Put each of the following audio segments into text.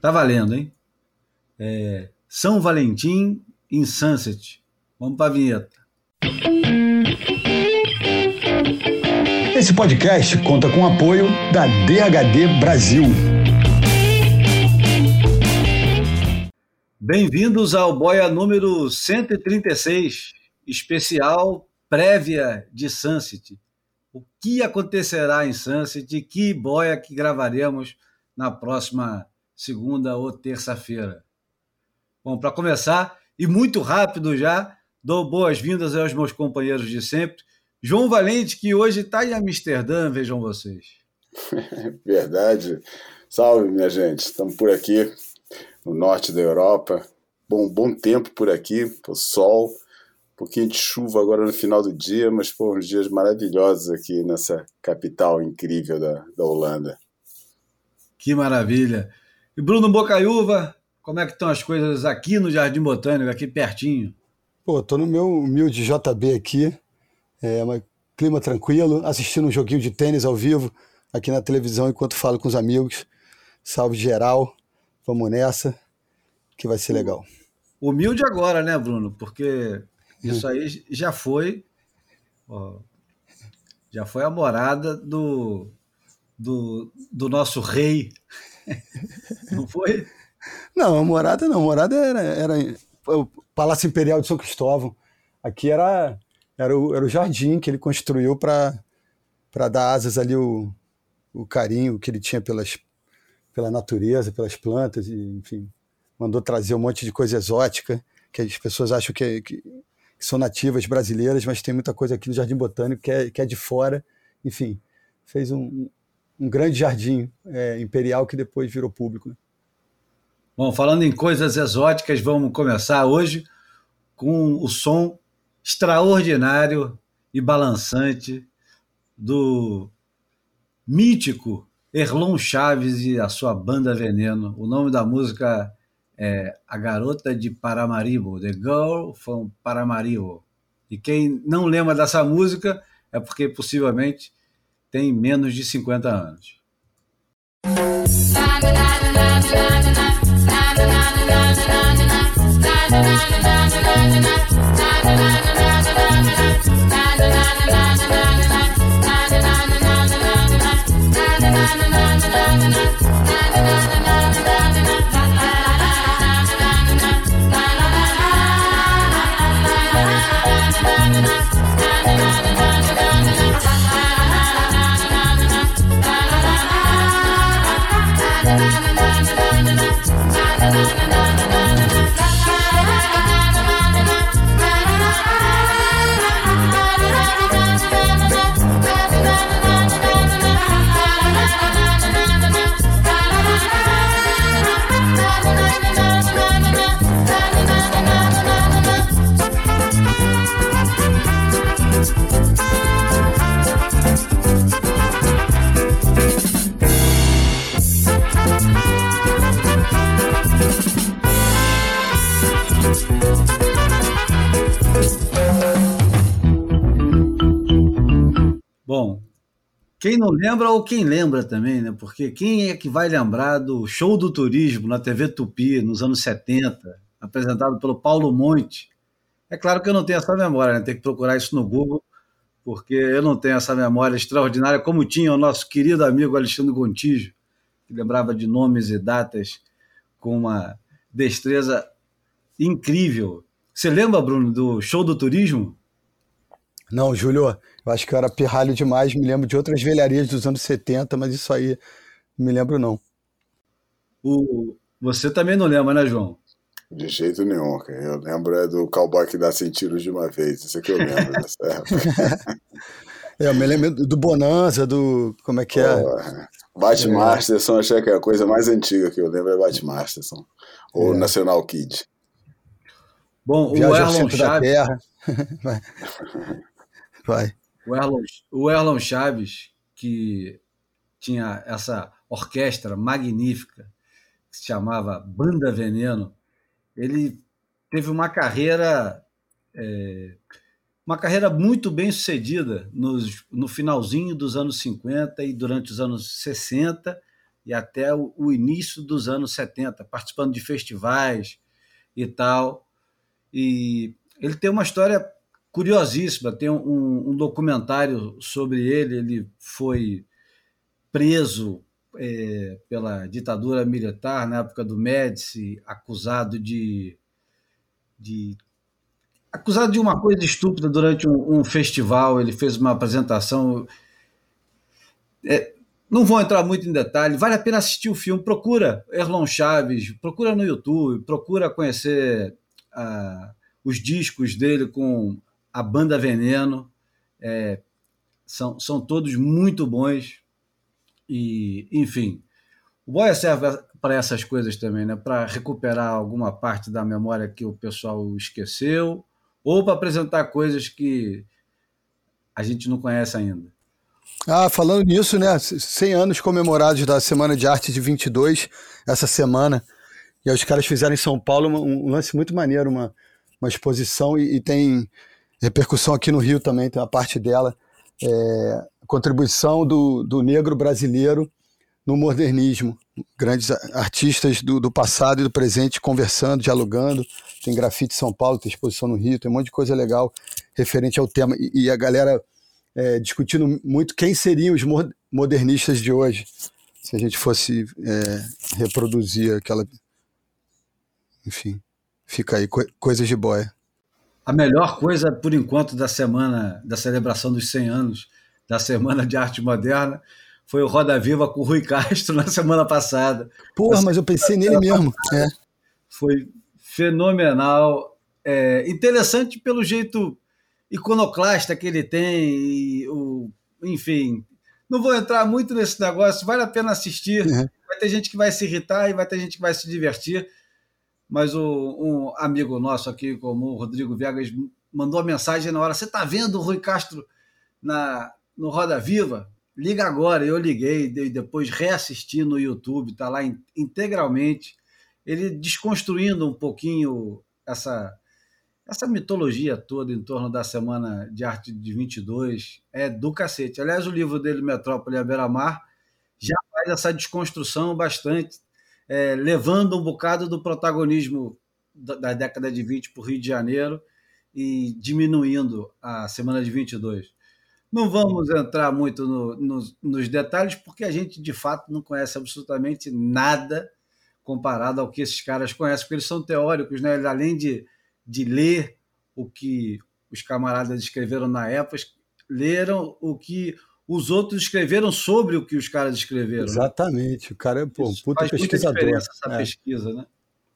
Tá valendo, hein? É, São Valentim em Sunset. Vamos para a vinheta. Esse podcast conta com o apoio da DHD Brasil. Bem-vindos ao Boia número 136, especial prévia de Sunset. O que acontecerá em Sunset? Que boia que gravaremos na próxima segunda ou terça-feira. Bom, para começar, e muito rápido já, dou boas-vindas aos meus companheiros de sempre. João Valente, que hoje está em Amsterdã, vejam vocês. Verdade. Salve, minha gente. Estamos por aqui, no norte da Europa. Bom, bom tempo por aqui, pô, sol, um pouquinho de chuva agora no final do dia, mas pô, uns dias maravilhosos aqui nessa capital incrível da, da Holanda. Que maravilha. E Bruno Bocaiúva, como é que estão as coisas aqui no Jardim Botânico, aqui pertinho? Pô, tô no meu humilde JB aqui, é um clima tranquilo, assistindo um joguinho de tênis ao vivo aqui na televisão enquanto falo com os amigos. Salve geral, vamos nessa, que vai ser legal. Humilde agora, né, Bruno? Porque isso aí já foi, ó, já foi a morada do, do, do nosso rei não foi? Não, a morada não. A morada era, era o Palácio Imperial de São Cristóvão. Aqui era, era, o, era o jardim que ele construiu para dar asas ali o, o carinho que ele tinha pelas, pela natureza, pelas plantas, e, enfim. Mandou trazer um monte de coisa exótica, que as pessoas acham que, que, que são nativas brasileiras, mas tem muita coisa aqui no Jardim Botânico que é, que é de fora. Enfim, fez um, um grande jardim é, imperial que depois virou público. Né? Bom, falando em coisas exóticas, vamos começar hoje com o som extraordinário e balançante do mítico Erlon Chaves e a sua banda Veneno. O nome da música é A Garota de Paramaribo, The Girl from Paramaribo. E quem não lembra dessa música é porque possivelmente tem menos de 50 anos. Quem não lembra ou quem lembra também, né? Porque quem é que vai lembrar do show do turismo na TV Tupi nos anos 70, apresentado pelo Paulo Monte? É claro que eu não tenho essa memória, né? Tem que procurar isso no Google, porque eu não tenho essa memória extraordinária como tinha o nosso querido amigo Alexandre Gontijo, que lembrava de nomes e datas com uma destreza incrível. Você lembra, Bruno, do show do turismo? Não, Júlio, eu acho que eu era pirralho demais, me lembro de outras velharias dos anos 70, mas isso aí não me lembro não. O... Você também não lembra, né, João? De jeito nenhum, cara. Eu lembro é do cowboy que dá 100 tiros de uma vez. Isso é que eu lembro dessa época. é, eu me lembro do Bonanza, do. Como é que é? Oh, Bat é. Masterson, achei que é a coisa mais antiga que eu lembro é Bat Masterson. Ou é. National Kid. Bom, Viagem o Erlon Chaves. Vai. Vai. O Erlon, o Erlon Chaves, que tinha essa orquestra magnífica, que se chamava Banda Veneno, ele teve uma carreira é, uma carreira muito bem sucedida nos, no finalzinho dos anos 50 e durante os anos 60 e até o, o início dos anos 70, participando de festivais e tal. E ele tem uma história curiosíssima, tem um, um documentário sobre ele, ele foi preso é, pela ditadura militar na época do Médici, acusado de, de acusado de uma coisa estúpida durante um, um festival. Ele fez uma apresentação. É, não vou entrar muito em detalhe, vale a pena assistir o filme. Procura Erlon Chaves, procura no YouTube, procura conhecer os discos dele com a banda Veneno. É, são, são todos muito bons. E, enfim, o Boia serve para essas coisas também, né? para recuperar alguma parte da memória que o pessoal esqueceu, ou para apresentar coisas que a gente não conhece ainda. Ah, falando nisso, né? 100 anos comemorados da Semana de Arte de 22, essa semana. E os caras fizeram em São Paulo um, um lance muito maneiro, uma, uma exposição, e, e, tem repercussão aqui no Rio também, tem uma parte dela. É, contribuição do, do negro brasileiro no modernismo. Grandes artistas do, do passado e do presente conversando, dialogando. Tem grafite em São Paulo, tem exposição no Rio, tem um monte de coisa legal referente ao tema. E, e a galera é, discutindo muito quem seriam os modernistas de hoje, se a gente fosse é, reproduzir aquela. Enfim, fica aí, co coisas de boia. A melhor coisa, por enquanto, da semana, da celebração dos 100 anos da Semana de Arte Moderna foi o Roda Viva com o Rui Castro na semana passada. Porra, mas eu pensei nele mesmo. É. Foi fenomenal. É, interessante pelo jeito iconoclasta que ele tem, e o, enfim. Não vou entrar muito nesse negócio, vale a pena assistir. Uhum. Vai ter gente que vai se irritar e vai ter gente que vai se divertir. Mas o, um amigo nosso aqui, como o Rodrigo Viegas, mandou a mensagem na hora: Você está vendo o Rui Castro na, no Roda Viva, liga agora. Eu liguei depois reassisti no YouTube, está lá integralmente. Ele desconstruindo um pouquinho essa, essa mitologia toda em torno da Semana de Arte de 22 é do cacete. Aliás, o livro dele, Metrópole à Beira-Mar, já faz essa desconstrução bastante, é, levando um bocado do protagonismo da, da década de 20 para o Rio de Janeiro e diminuindo a Semana de 22. Não vamos entrar muito no, no, nos detalhes, porque a gente de fato não conhece absolutamente nada comparado ao que esses caras conhecem, porque eles são teóricos, né? além de, de ler o que os camaradas escreveram na época, leram o que os outros escreveram sobre o que os caras escreveram. Né? Exatamente, né? o cara é pô, um puta faz pesquisador. Muita essa é. pesquisa, né?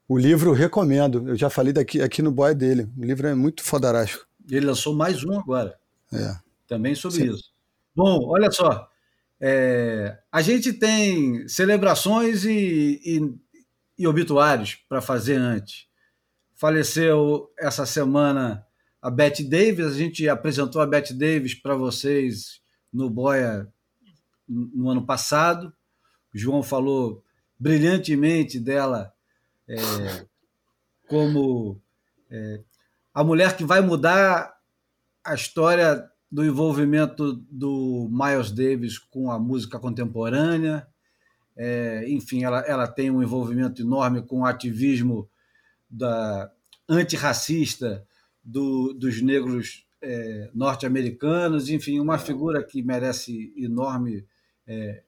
O livro recomendo, eu já falei daqui, aqui no boy dele. O livro é muito fodarástico. Ele lançou mais um agora. É também sobre Sim. isso. Bom, olha só. É, a gente tem celebrações e, e, e obituários para fazer antes. Faleceu essa semana a Bette Davis, a gente apresentou a Bette Davis para vocês no Boia no ano passado. O João falou brilhantemente dela é, como é, a mulher que vai mudar a história do envolvimento do Miles Davis com a música contemporânea. É, enfim, ela, ela tem um envolvimento enorme com o ativismo da antirracista do, dos negros é, norte-americanos. Enfim, uma figura que merece enorme é,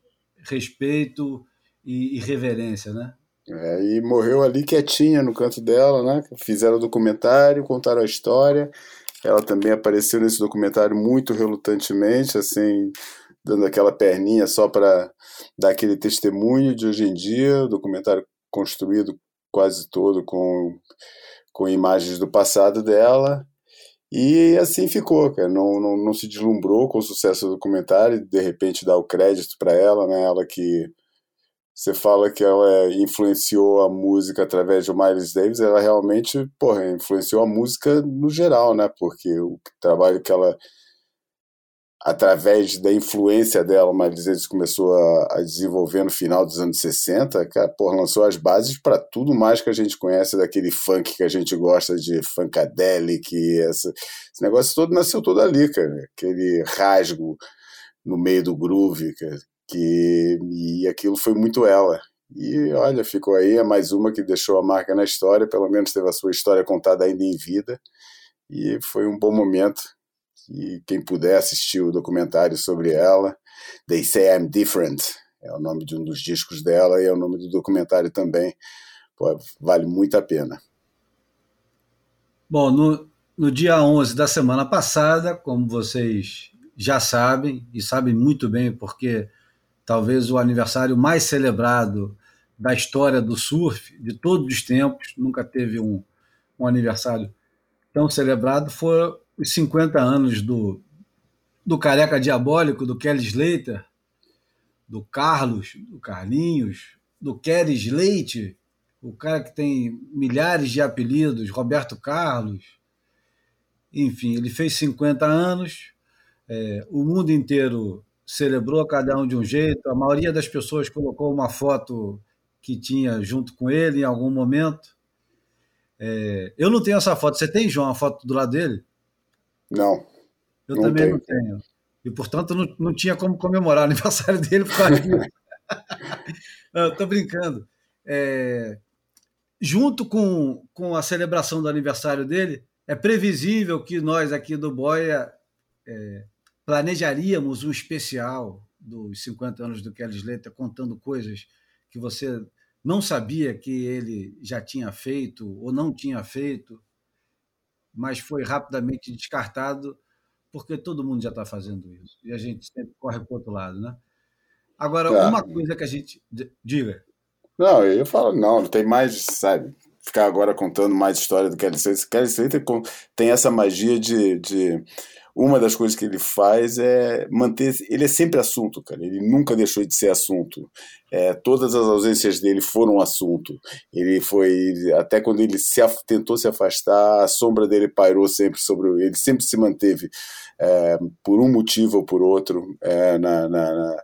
respeito e, e reverência, né? É, e morreu ali quietinha no canto dela, né? Fizeram o documentário, contaram a história ela também apareceu nesse documentário muito relutantemente, assim, dando aquela perninha só para dar aquele testemunho de hoje em dia. O documentário construído quase todo com, com imagens do passado dela. E assim ficou, cara. Não, não, não se deslumbrou com o sucesso do documentário, de repente dá o crédito para ela, né? Ela que você fala que ela influenciou a música através de Miles Davis, ela realmente, porra, influenciou a música no geral, né? Porque o trabalho que ela através da influência dela, Davis começou a, a, desenvolver no final dos anos 60, cara, porra, lançou as bases para tudo mais que a gente conhece daquele funk que a gente gosta de funkadelic, essa, esse negócio todo nasceu todo ali, cara, aquele rasgo no meio do groove, cara que e aquilo foi muito ela. E olha, ficou aí, é mais uma que deixou a marca na história, pelo menos teve a sua história contada ainda em vida. E foi um bom momento. E quem puder assistir o documentário sobre ela, They Say I'm Different, é o nome de um dos discos dela e é o nome do documentário também. Pô, vale muito a pena. Bom, no, no dia 11 da semana passada, como vocês já sabem, e sabem muito bem, porque talvez o aniversário mais celebrado da história do surf, de todos os tempos, nunca teve um, um aniversário tão celebrado, foram os 50 anos do, do Careca Diabólico, do Kelly Slater, do Carlos, do Carlinhos, do Kelly Slate, o cara que tem milhares de apelidos, Roberto Carlos. Enfim, ele fez 50 anos, é, o mundo inteiro celebrou cada um de um jeito, a maioria das pessoas colocou uma foto que tinha junto com ele em algum momento. É, eu não tenho essa foto. Você tem, João, a foto do lado dele? Não. Eu não também tenho. não tenho. E, portanto, não, não tinha como comemorar o aniversário dele por causa disso. Estou brincando. É, junto com, com a celebração do aniversário dele, é previsível que nós aqui do Boia é, planejaríamos um especial dos 50 anos do Kelly Slater, contando coisas que você não sabia que ele já tinha feito ou não tinha feito, mas foi rapidamente descartado porque todo mundo já está fazendo isso e a gente sempre corre para o outro lado, né? Agora, tá. uma coisa que a gente. Diga. Não, eu falo, não, não tem mais, sabe? Ficar agora contando mais história do Kelly Slater. Kelly Slater tem essa magia de, de uma das coisas que ele faz é manter. Ele é sempre assunto, cara. Ele nunca deixou de ser assunto. É, todas as ausências dele foram assunto. Ele foi. Até quando ele se, tentou se afastar, a sombra dele pairou sempre sobre. Ele sempre se manteve, é, por um motivo ou por outro, é, na, na,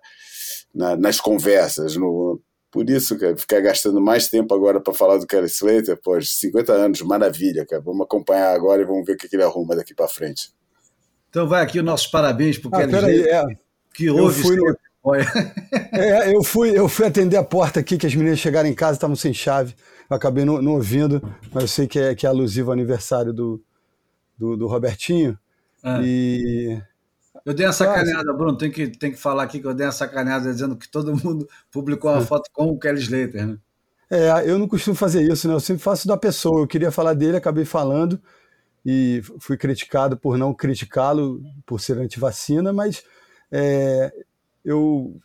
na, nas conversas. No, por isso, cara, ficar gastando mais tempo agora para falar do Kelly Slater, pô, 50 anos, maravilha, cara. Vamos acompanhar agora e vamos ver o que ele arruma daqui para frente. Então vai aqui os nossos parabéns para o ah, Kelly é, que houve. Eu fui, é, eu, fui, eu fui atender a porta aqui, que as meninas chegaram em casa, estavam sem chave. Eu acabei não, não, ouvindo, mas eu sei que é, que é alusivo ao aniversário do, do, do Robertinho. É. E. Eu dei uma sacaneada, Bruno, tem que, tem que falar aqui que eu dei uma sacaneada dizendo que todo mundo publicou uma é. foto com o Kelly Slater, né? É, eu não costumo fazer isso, né? Eu sempre faço da pessoa. Eu queria falar dele, acabei falando e fui criticado por não criticá-lo por ser antivacina, mas é, eu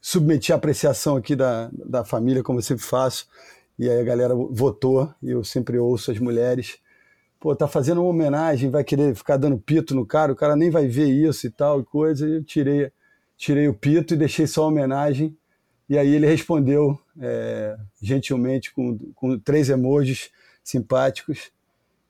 submeti a apreciação aqui da, da família, como eu sempre faço, e aí a galera votou, e eu sempre ouço as mulheres. Pô, tá fazendo uma homenagem, vai querer ficar dando pito no cara, o cara nem vai ver isso e tal e coisa. E eu tirei, tirei o pito e deixei só a homenagem. E aí ele respondeu é, gentilmente com, com três emojis simpáticos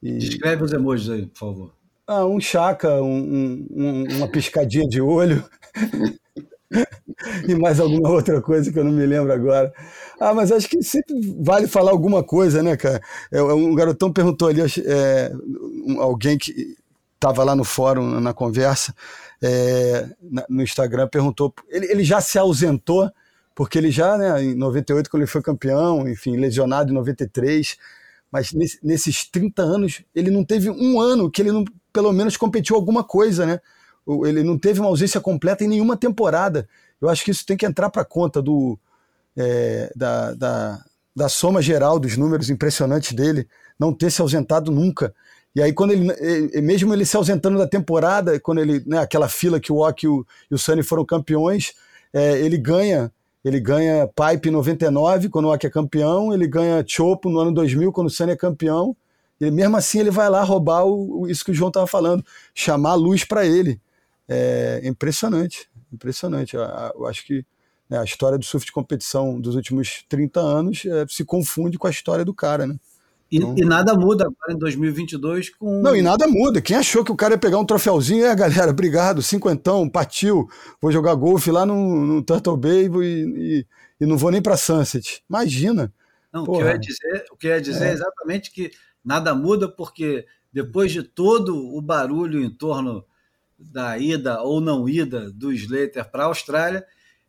e... Descreve os emojis aí, por favor. Ah, um chaca, um, um, uma piscadinha de olho. e mais alguma outra coisa que eu não me lembro agora. Ah, mas acho que sempre vale falar alguma coisa, né, cara? É, é um garotão perguntou ali, é, alguém que estava lá no fórum, na conversa, é, no Instagram, perguntou. Ele, ele já se ausentou, porque ele já, né, em 98, quando ele foi campeão, enfim, lesionado em 93 mas nesse, nesses 30 anos, ele não teve um ano que ele não, pelo menos, competiu alguma coisa, né? Ele não teve uma ausência completa em nenhuma temporada. Eu acho que isso tem que entrar para conta do, é, da, da, da, soma geral dos números impressionantes dele, não ter se ausentado nunca. E aí, quando ele, mesmo ele se ausentando da temporada, quando ele, né, aquela fila que o Ock e o, o Sunny foram campeões, é, ele ganha ele ganha Pipe 99, quando o Aki é campeão, ele ganha Chopo no ano 2000, quando o Senna é campeão. E mesmo assim ele vai lá roubar o isso que o João estava falando, chamar a luz para ele. É impressionante, impressionante. Eu, eu acho que né, a história do surf de competição dos últimos 30 anos é, se confunde com a história do cara, né? E, então... e, nada muda agora em 2022 com. Não, e nada muda. Quem achou que o cara ia pegar um troféuzinho, é, galera, obrigado, cinquentão, partiu, vou jogar golfe lá no, no Turtle Bay e, e, e, não vou nem para Sunset. Imagina. Não, o que eu ia dizer, o que ia dizer é. é exatamente que nada muda, porque depois de todo o barulho em torno da ida ou não ida do Slater para a Austrália,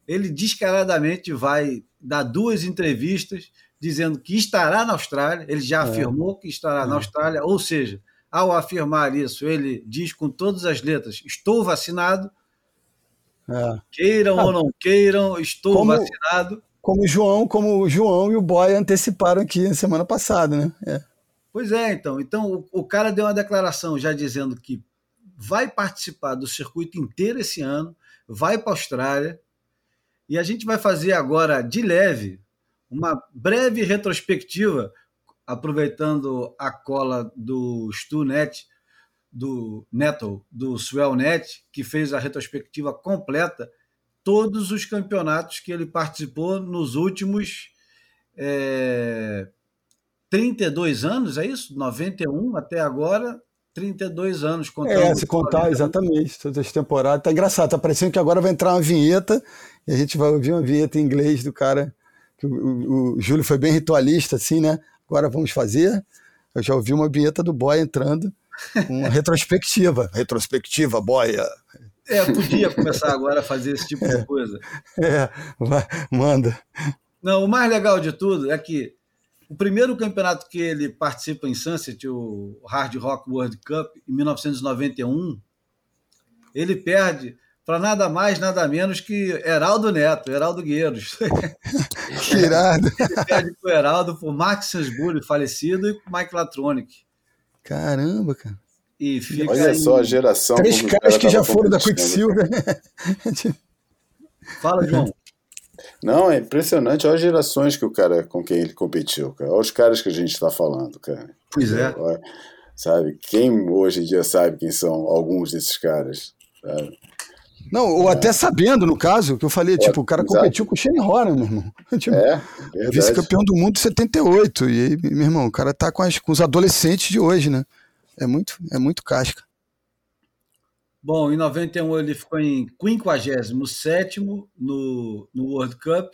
ele descaradamente vai dar duas entrevistas dizendo que estará na Austrália, ele já é. afirmou que estará é. na Austrália, ou seja, ao afirmar isso, ele diz com todas as letras: estou vacinado. É. Queiram ah, ou não queiram, estou como, vacinado. Como o João, como o João e o Boy anteciparam aqui na semana passada, né? É. Pois é, então. Então o, o cara deu uma declaração já dizendo que vai participar do circuito inteiro esse ano, vai para a Austrália, e a gente vai fazer agora, de leve, uma breve retrospectiva, aproveitando a cola do StuNet, do Nettle, do SwellNet, que fez a retrospectiva completa, todos os campeonatos que ele participou nos últimos é, 32 anos, é isso? 91 até agora, 32 anos. É, se contar exatamente, todas as temporadas. Tá engraçado, tá parecendo que agora vai entrar uma vinheta e a gente vai ouvir uma vinheta em inglês do cara que o, o, o Júlio foi bem ritualista, assim, né? Agora vamos fazer. Eu já ouvi uma vinheta do Boy entrando, uma retrospectiva. retrospectiva, Boia. É, podia começar agora a fazer esse tipo é, de coisa. É, vai, manda. Não, o mais legal de tudo é que o primeiro campeonato que ele participa em Sunset, o Hard Rock World Cup, em 1991, ele perde para nada mais, nada menos que Heraldo Neto, Heraldo Gueiros. Que irado. Ele perde para o Heraldo por Max Sansbury, falecido, e Mike Latronic. Caramba, cara. E fica Olha aí... só a geração. Três caras que já foram da Quicksilver. Fala, João. Não, é impressionante. Olha as gerações que o cara com quem ele competiu, cara. Olha os caras que a gente está falando, cara. Pois é. Olha, sabe? Quem hoje em dia sabe quem são alguns desses caras? Sabe? Não, ou é. até sabendo, no caso, que eu falei, é, tipo, o cara exato. competiu com o Shane Horan, meu irmão. Tipo, é, vice-campeão do mundo em 78. E aí, meu irmão, o cara tá com, as, com os adolescentes de hoje, né? É muito, é muito casca. Bom, em 91 ele ficou em 57 no, no World Cup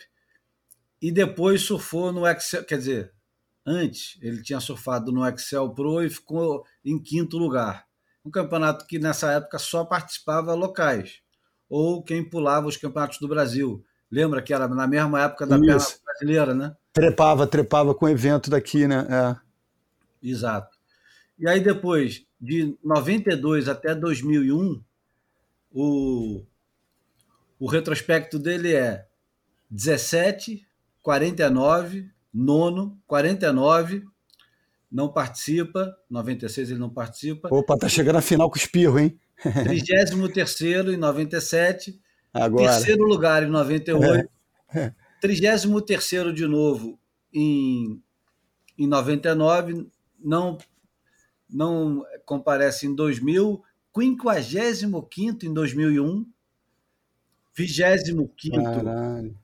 e depois surfou no Excel, quer dizer, antes ele tinha surfado no Excel Pro e ficou em quinto lugar. Um campeonato que nessa época só participava locais ou quem pulava os campeonatos do Brasil. Lembra que era na mesma época da perna brasileira, né? Trepava, trepava com o evento daqui, né? É. Exato. E aí depois, de 92 até 2001, o, o retrospecto dele é 17, 49, nono, 49, não participa, 96 ele não participa. Opa, tá chegando a final com o espirro, hein? 33 em 97, Agora. terceiro lugar em 98, é. 33 de novo em, em 99, não, não comparece em 2000, 55 em 2001, 25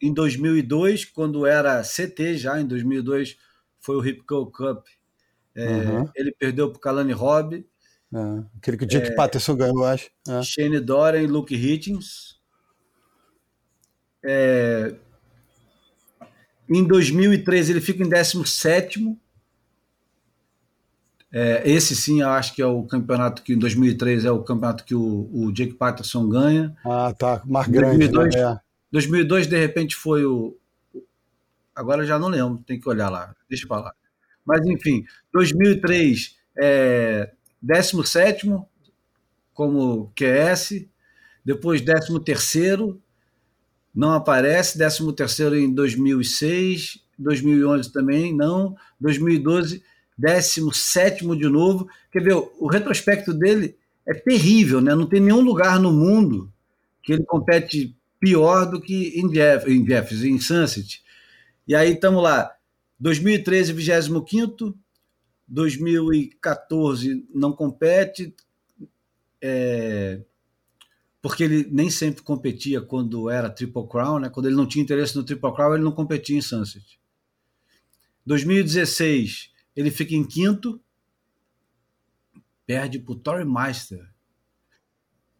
em 2002, quando era CT já, em 2002 foi o Ripco Cup. É, uhum. Ele perdeu para o Kalani Robb. É, aquele que o Dick é, Patterson ganhou, eu acho. É. Shane Doran e Luke Hitchens. É, em 2013 ele fica em 17 é, esse sim, eu acho que é o campeonato que em 2003 é o campeonato que o, o Jake Patterson ganha. Ah, tá. Mais grande. 2002, né? 2002, é. de repente, foi o. Agora já não lembro, tem que olhar lá. Deixa para lá. Mas, enfim, 2003 é, 17 como QS, depois 13 não aparece, 13 em 2006, 2011 também não, 2012 17 de novo. Quer ver, o retrospecto dele é terrível, né? Não tem nenhum lugar no mundo que ele compete pior do que em, Jeff, em Jeffs, em Sunset. E aí estamos lá, 2013, 25 2014 não compete, é, porque ele nem sempre competia quando era Triple Crown, né? quando ele não tinha interesse no Triple Crown, ele não competia em Sunset. 2016, ele fica em quinto, perde para o Tory Meister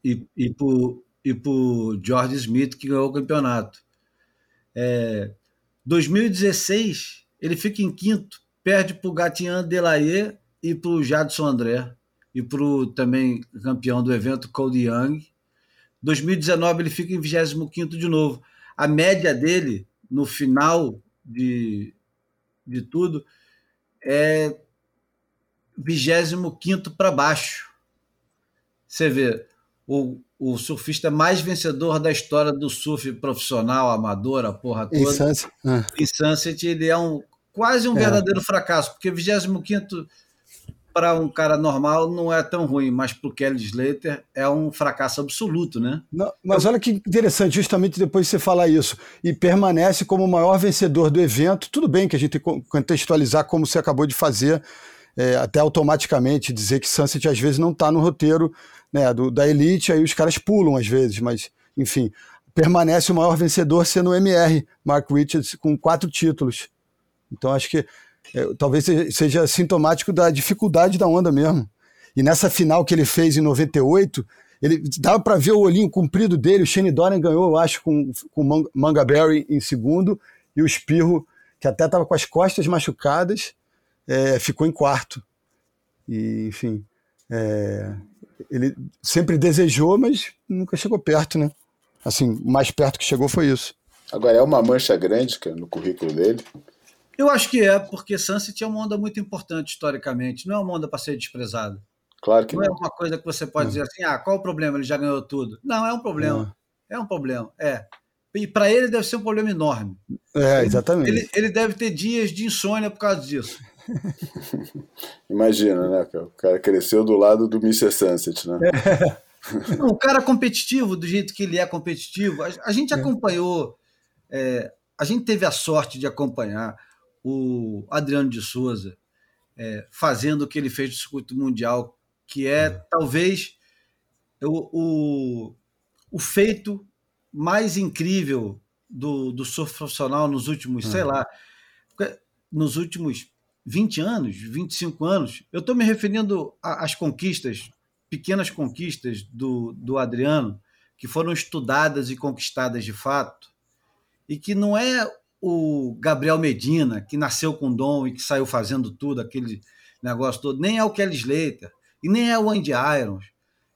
e, e para o George Smith, que ganhou o campeonato. É, 2016, ele fica em quinto, perde para o Gatian Delaye e para o Jadson André e para o também campeão do evento, Cody Young. 2019 ele fica em 25 de novo. a média dele no final de, de tudo é 25 para baixo. Você vê, o, o surfista mais vencedor da história do surf profissional, amador, a porra toda. Em Sunset, ah. em Sunset ele é um quase um é. verdadeiro fracasso, porque 25 para um cara normal não é tão ruim, mas para o Kelly Slater é um fracasso absoluto, né? Não, mas olha que interessante, justamente depois de você falar isso, e permanece como o maior vencedor do evento. Tudo bem que a gente contextualizar como você acabou de fazer, é, até automaticamente dizer que Sunset às vezes não está no roteiro né, do, da elite, aí os caras pulam às vezes, mas enfim, permanece o maior vencedor sendo o MR, Mark Richards, com quatro títulos. Então acho que é, talvez seja sintomático da dificuldade da onda mesmo. E nessa final que ele fez em 98, ele dava para ver o olhinho comprido dele. O Shane Doran ganhou, eu acho, com o Manga Berry em segundo, e o Espirro, que até estava com as costas machucadas, é, ficou em quarto. E, enfim, é, ele sempre desejou, mas nunca chegou perto, né? Assim, o mais perto que chegou foi isso. Agora, é uma mancha grande cara, no currículo dele. Eu acho que é, porque Sunset é uma onda muito importante historicamente, não é uma onda para ser desprezada. Claro que não. Não é uma coisa que você pode não. dizer assim, ah, qual o problema? Ele já ganhou tudo. Não, é um problema. Não. É um problema, é. E para ele deve ser um problema enorme. É, exatamente. Ele, ele deve ter dias de insônia por causa disso. Imagina, né? O cara cresceu do lado do Mr. Sunset, né? É. Não, o cara competitivo, do jeito que ele é competitivo, a, a gente é. acompanhou, é, a gente teve a sorte de acompanhar o Adriano de Souza é, fazendo o que ele fez no circuito mundial, que é uhum. talvez o, o, o, feito mais incrível do, do surf profissional nos últimos, uhum. sei lá, nos últimos 20 anos, 25 anos. Eu estou me referindo às conquistas, pequenas conquistas do, do Adriano, que foram estudadas e conquistadas de fato, e que não é o Gabriel Medina, que nasceu com dom e que saiu fazendo tudo, aquele negócio todo, nem é o Kelly Slater, e nem é o Andy Irons.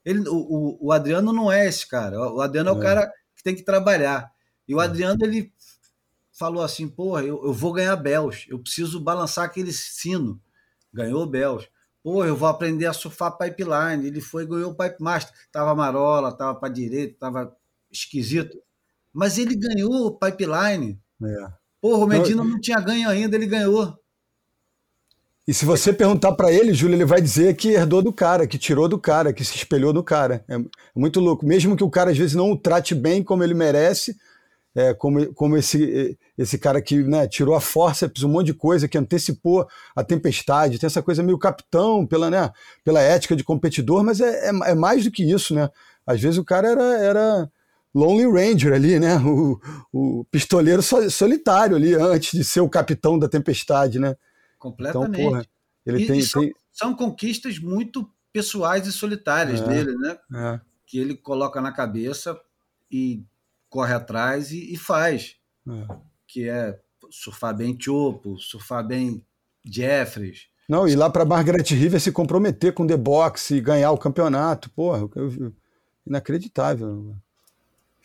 Ele, o, o, Adriano não é esse cara. O Adriano é, é o cara que tem que trabalhar. E o é. Adriano, ele falou assim: porra, eu, eu vou ganhar Bells, eu preciso balançar aquele sino. Ganhou Bells. Pô, eu vou aprender a surfar pipeline. Ele foi ganhou o Pipe Master. Tava marola, tava para direita, tava esquisito. Mas ele ganhou o pipeline. É. Porra, o Medina não, tinha ganho ainda, ele ganhou. E se você perguntar para ele, Júlio, ele vai dizer que herdou do cara, que tirou do cara, que se espelhou no cara. É, muito louco. Mesmo que o cara às vezes não o trate bem como ele merece, é, como, como esse, esse cara que né, tirou a força, um monte de coisa, que antecipou a tempestade, tem essa coisa meio capitão pela, né, pela ética de competidor, mas é, é, é mais do que isso, né? Às vezes o cara era, era Lonely Ranger ali, né? O, o pistoleiro solitário ali, antes de ser o capitão da tempestade, né? Completamente. Então, porra, ele e, tem, e são, tem... são, conquistas muito pessoais e solitárias é, dele, né? É. Que ele coloca na cabeça e corre atrás e, e faz. É. Que é surfar bem Chopo, surfar bem Jeffries. Não, e lá para Margaret River se comprometer com o The Box e ganhar o campeonato, porra, inacreditável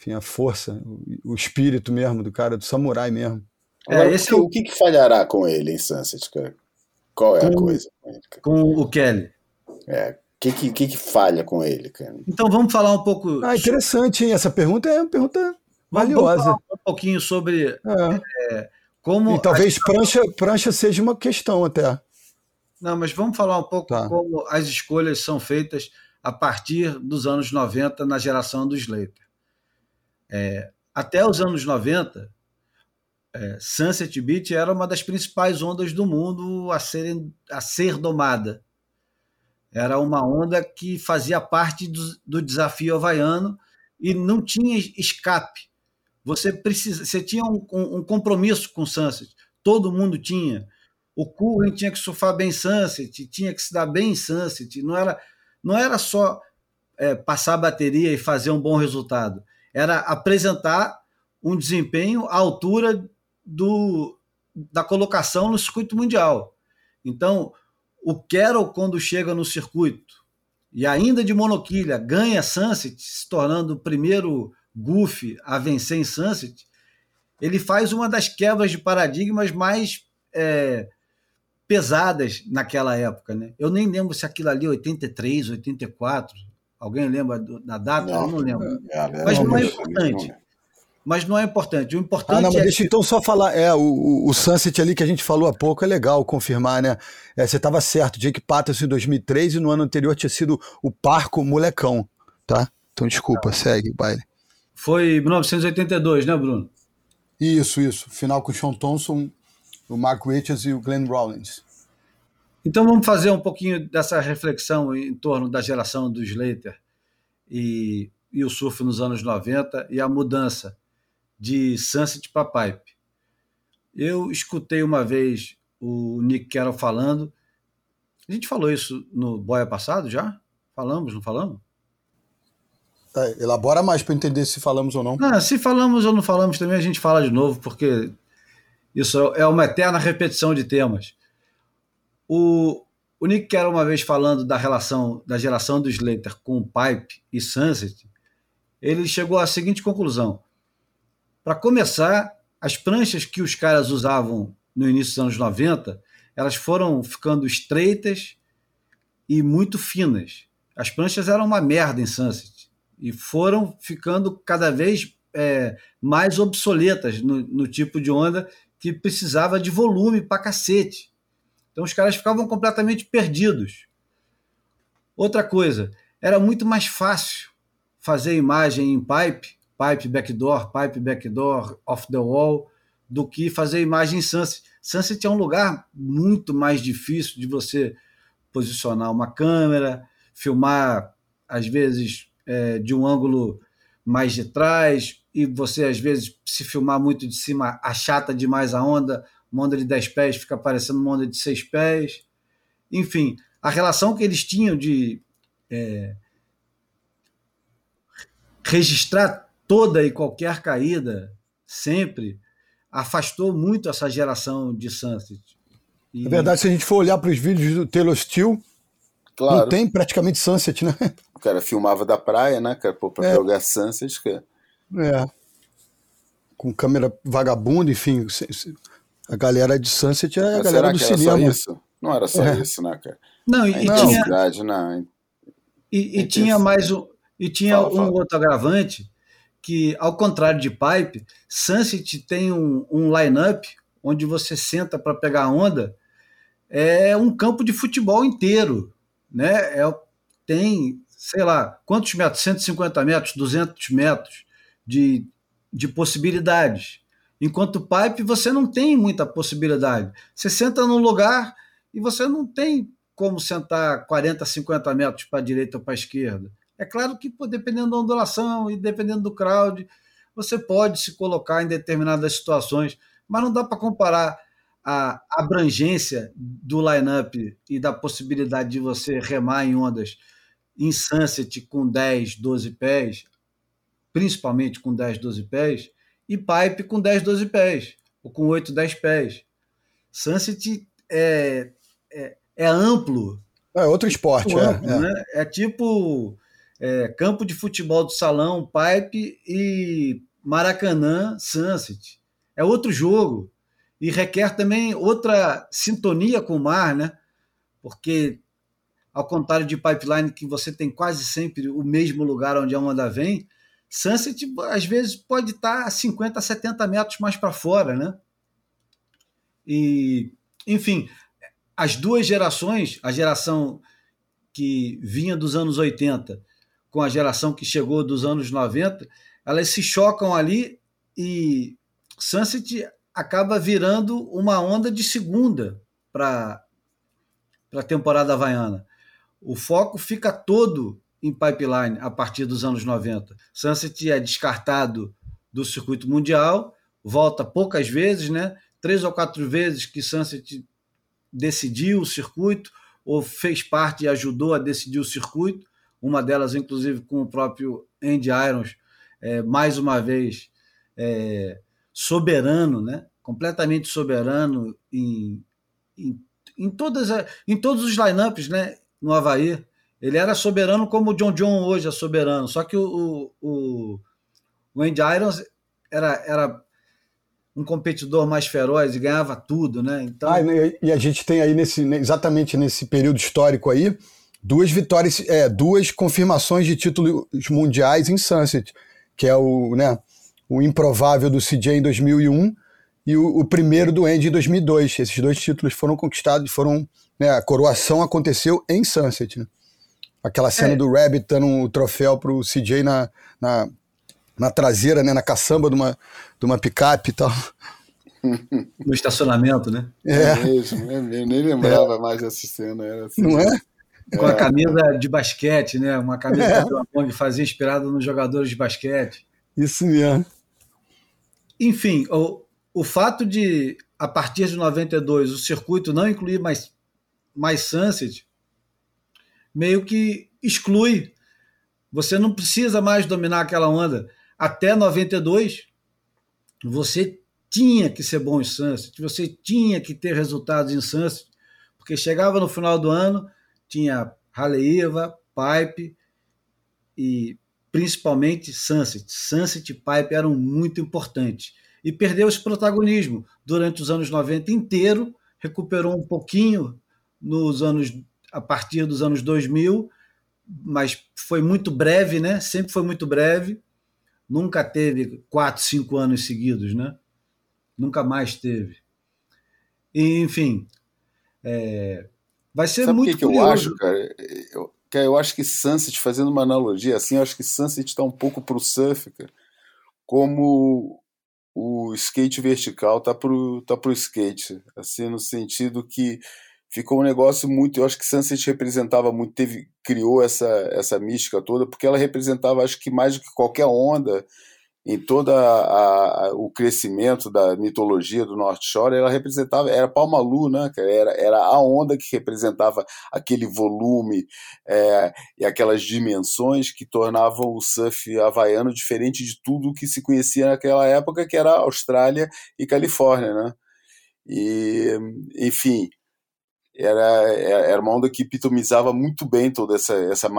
enfim, a força, o, espírito mesmo do cara, do samurai mesmo. É, esse o, que, o que falhará com ele em Sunset, cara? Qual é com, a coisa com ele? Com o Kelly. É, o que, que, que, falha com ele, cara? Então vamos falar um pouco. Ah, interessante, hein? Essa pergunta é uma pergunta valiosa. Vamos falar um pouquinho sobre é. É, como. E talvez as... prancha, prancha seja uma questão até. Não, mas vamos falar um pouco tá. como as escolhas são feitas a partir dos anos 90 na geração do Slater. É, até os anos 90, é, Sunset Beach era uma das principais ondas do mundo a, serem, a ser domada. Era uma onda que fazia parte do, do desafio havaiano e não tinha escape. Você, precisa, você tinha um, um, compromisso com Sunset, todo mundo tinha. O Curren tinha que surfar bem Sunset, tinha que se dar bem em Sunset. Não era, não era só é, passar a bateria e fazer um bom resultado era apresentar um desempenho à altura do, da colocação no circuito mundial. Então, o Carroll, quando chega no circuito e ainda de monoquilha ganha Sunset, se tornando o primeiro Goofy a vencer em Sunset, ele faz uma das quebras de paradigmas mais é, pesadas naquela época. Né? Eu nem lembro se aquilo ali é 83, 84. Alguém lembra da data? Não, eu não lembro. É, é, mas não é importante. Mas não é importante. O importante ah, não, mas é. Deixa então só falar. É, o, o Sunset ali que a gente falou há pouco é legal confirmar, né? É, você estava certo. Jake Patterson em 2003 e no ano anterior tinha sido o Parco Molecão, tá? Então desculpa, segue, baile. Foi 1982, né, Bruno? Isso, isso. Final com o Sean Thompson, o Mark Richards e o Glenn Rawlins. Então vamos fazer um pouquinho dessa reflexão em torno da geração do Slater e, e o surf nos anos 90 e a mudança de Sunset para Pipe. Eu escutei uma vez o Nick Carroll falando. A gente falou isso no Boia passado já? Falamos, não falamos? É, elabora mais para entender se falamos ou não. não. Se falamos ou não falamos também, a gente fala de novo, porque isso é uma eterna repetição de temas. O, o Nick Carroll, uma vez falando da relação da geração do Slater com Pipe e Sunset, ele chegou à seguinte conclusão. Para começar, as pranchas que os caras usavam no início dos anos 90, elas foram ficando estreitas e muito finas. As pranchas eram uma merda em Sunset e foram ficando cada vez é, mais obsoletas no, no, tipo de onda que precisava de volume para cacete. Então os caras ficavam completamente perdidos. Outra coisa, era muito mais fácil fazer imagem em pipe, pipe backdoor, pipe backdoor, off the wall, do que fazer imagem em Sunset. Sunset é um lugar muito mais difícil de você posicionar uma câmera, filmar, às vezes, é, de um ângulo mais de trás, e você, às vezes, se filmar muito de cima, achata demais a onda, uma onda de 10 pés fica parecendo uma onda de 6 pés. Enfim, a relação que eles tinham de é, registrar toda e qualquer caída, sempre, afastou muito essa geração de Sunset. E... É verdade, se a gente for olhar para os vídeos do Taylor Steele, claro. não tem praticamente Sunset, né? cara filmava da praia, né, cara, pô, pra é. jogar Sunset, cara. É. Com câmera vagabunda, enfim. A galera de Sunset é a Mas galera do cinema. Era isso? Não era só é. isso, né, cara? Não, e, não. tinha. Cidade, não. E, e tinha mais um. E tinha fala, um fala. outro agravante que, ao contrário de Pipe, Sunset tem um, um line-up onde você senta para pegar onda, é um campo de futebol inteiro. Né? É, tem sei lá, quantos metros? 150 metros, 200 metros de, de possibilidades. Enquanto pipe, você não tem muita possibilidade. Você senta num lugar e você não tem como sentar 40, 50 metros para a direita ou para a esquerda. É claro que, dependendo da ondulação e dependendo do crowd, você pode se colocar em determinadas situações, mas não dá para comparar a abrangência do line-up e da possibilidade de você remar em ondas em Sunset com 10, 12 pés, principalmente com 10, 12 pés, e Pipe com 10, 12 pés, ou com 8, 10 pés. Sunset é, é, é amplo. É outro esporte, é, amplo, é, né? é. tipo é, campo de futebol do salão, Pipe e Maracanã, Sunset. É outro jogo. E requer também outra sintonia com o mar, né? Porque ao contrário de pipeline, que você tem quase sempre o mesmo lugar onde a onda vem, Sunset às vezes pode estar a 50, 70 metros mais para fora, né? E, enfim, as duas gerações, a geração que vinha dos anos 80 com a geração que chegou dos anos 90, elas se chocam ali e Sunset acaba virando uma onda de segunda para a temporada havaiana o foco fica todo em pipeline a partir dos anos 90. Sunset é descartado do circuito mundial, volta poucas vezes, né? Três ou quatro vezes que Sunset decidiu o circuito ou fez parte e ajudou a decidir o circuito. Uma delas, inclusive, com o próprio Andy Irons, é, mais uma vez é, soberano, né? Completamente soberano em, em, em, todas a, em todos os lineups, né? no Havaí. Ele era soberano como o John John hoje é soberano, só que o, o, o Andy Irons era, era um competidor mais feroz e ganhava tudo, né? Então... Ah, e a gente tem aí nesse, exatamente nesse período histórico aí duas vitórias, é, duas confirmações de títulos mundiais em Sunset, que é o, né, o improvável do CJ em 2001 e o, o primeiro do Andy em 2002. Esses dois títulos foram conquistados, foram né, a coroação aconteceu em Sunset. Né? Aquela cena é. do Rabbit dando o um troféu pro CJ na, na, na, traseira, né, na caçamba de uma, de uma picape e tal. No estacionamento, né? É, é mesmo, é mesmo. Nem lembrava é. mais dessa cena. Era assim. Não é? Com a é. camisa de basquete, né? Uma camisa é. que o fazia inspirada nos jogadores de basquete. Isso mesmo. Enfim, o, o fato de, a partir de 92, o circuito não incluir mais, mais Sunset, meio que exclui. Você não precisa mais dominar aquela onda. Até 92, você tinha que ser bom em Sunset, você tinha que ter resultados em Sunset, porque chegava no final do ano, tinha Haleiva, Pipe e principalmente Sunset. Sunset e Pipe eram muito importantes e perdeu esse protagonismo durante os anos 90 inteiro, recuperou um pouquinho nos anos a partir dos anos 2000, mas foi muito breve, né? Sempre foi muito breve. Nunca teve quatro, cinco anos seguidos, né? Nunca mais teve. E, enfim, é, vai ser Sabe muito que, que eu acho, cara? Eu, eu acho que Sunset, fazendo uma analogia assim, eu acho que Sunset está um pouco para o surf, cara, como o skate vertical tá pro, tá pro skate, assim, no sentido que ficou um negócio muito, eu acho que Sunset representava muito, teve, criou essa, essa mística toda, porque ela representava, acho que mais do que qualquer onda, em todo o crescimento da mitologia do North Shore, ela representava, era Palmalu, né, era, era a onda que representava aquele volume é, e aquelas dimensões que tornavam o surf havaiano diferente de tudo que se conhecia naquela época, que era Austrália e Califórnia, né? E, enfim, era, era uma onda que epitomizava muito bem todo essa, essa,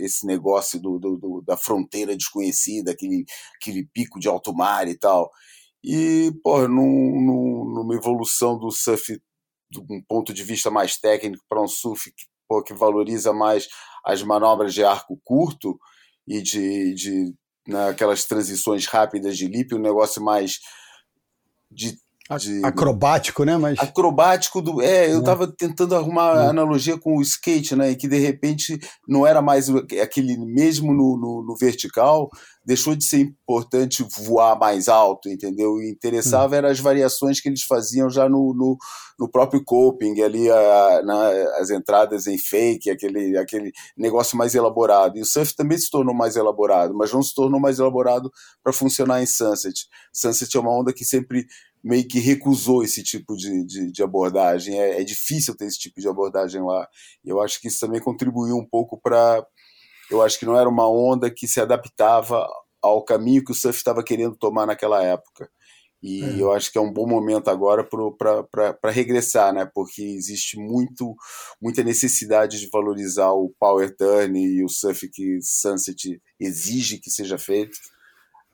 esse negócio do, do, do, da fronteira desconhecida, aquele, aquele pico de alto mar e tal. E, num, numa evolução do surf de um ponto de vista mais técnico para um surf que, que valoriza mais as manobras de arco curto e de, de naquelas né, transições rápidas de lip, um negócio mais de de, acrobático, né? Mas... Acrobático do. É, eu estava é. tentando arrumar é. analogia com o skate, né? E que de repente não era mais aquele mesmo no, no, no, vertical, deixou de ser importante voar mais alto, entendeu? E interessava hum. eram as variações que eles faziam já no, no, no próprio coping, ali a, na, as entradas em fake, aquele, aquele negócio mais elaborado. E o surf também se tornou mais elaborado, mas não se tornou mais elaborado para funcionar em Sunset. Sunset é uma onda que sempre meio que recusou esse tipo de, de, de abordagem. É, é, difícil ter esse tipo de abordagem lá. Eu acho que isso também contribuiu um pouco para. Eu acho que não era uma onda que se adaptava ao caminho que o surf estava querendo tomar naquela época. E é. eu acho que é um bom momento agora para regressar, né? Porque existe muito, muita necessidade de valorizar o power turn e o surf que Sunset exige que seja feito.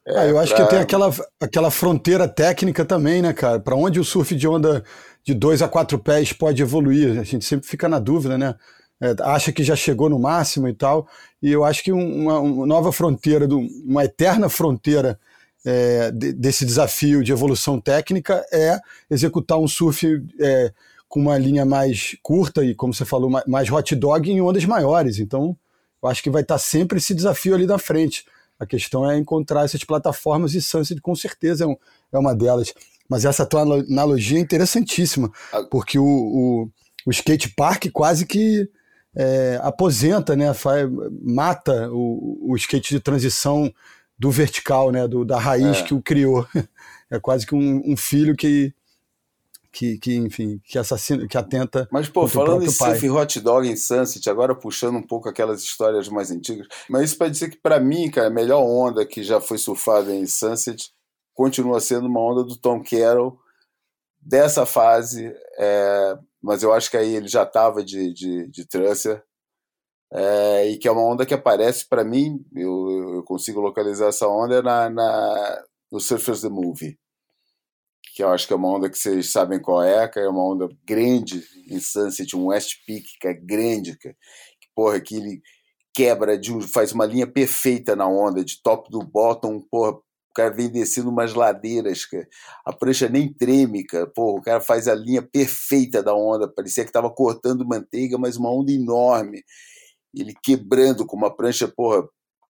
É, ah, eu acho pra... que tem aquela, aquela fronteira técnica também, né, cara? Para onde o surf de onda de dois a quatro pés pode evoluir? A gente sempre fica na dúvida, né? É, acha que já chegou no máximo e tal. E eu acho que uma, uma nova fronteira, uma eterna fronteira é, de, desse desafio de evolução técnica é executar um surf é, com uma linha mais curta e, como você falou, mais hot dog em ondas maiores. Então, eu acho que vai estar sempre esse desafio ali na frente. A questão é encontrar essas plataformas e Sunset com certeza é, um, é uma delas. Mas essa tua analogia é interessantíssima, porque o, o, o skate park quase que é, aposenta, né, faz, mata o, o skate de transição do vertical, né, do, da raiz é. que o criou. É quase que um, um filho que, que, que, enfim, que assassina, que atenta. Mas, pô, falando em surf hot dog em Sunset, agora puxando um pouco aquelas histórias mais antigas, mas isso para dizer que, para mim, cara, a melhor onda que já foi surfada em Sunset continua sendo uma onda do Tom Carroll dessa fase, é, mas eu acho que aí ele já estava de, de, de Trusser, é, e que é uma onda que aparece para mim, eu, eu consigo localizar essa onda na, na, no Surfers the Movie que eu acho que é uma onda que vocês sabem qual é, que é uma onda grande em Sunset, um West Peak, que é grande, que, porra, que ele quebra, de um, faz uma linha perfeita na onda, de top do bottom, porra, o cara vem descendo umas ladeiras, cara. a prancha nem treme, cara. Porra, o cara faz a linha perfeita da onda, parecia que estava cortando manteiga, mas uma onda enorme. Ele quebrando com uma prancha, porra,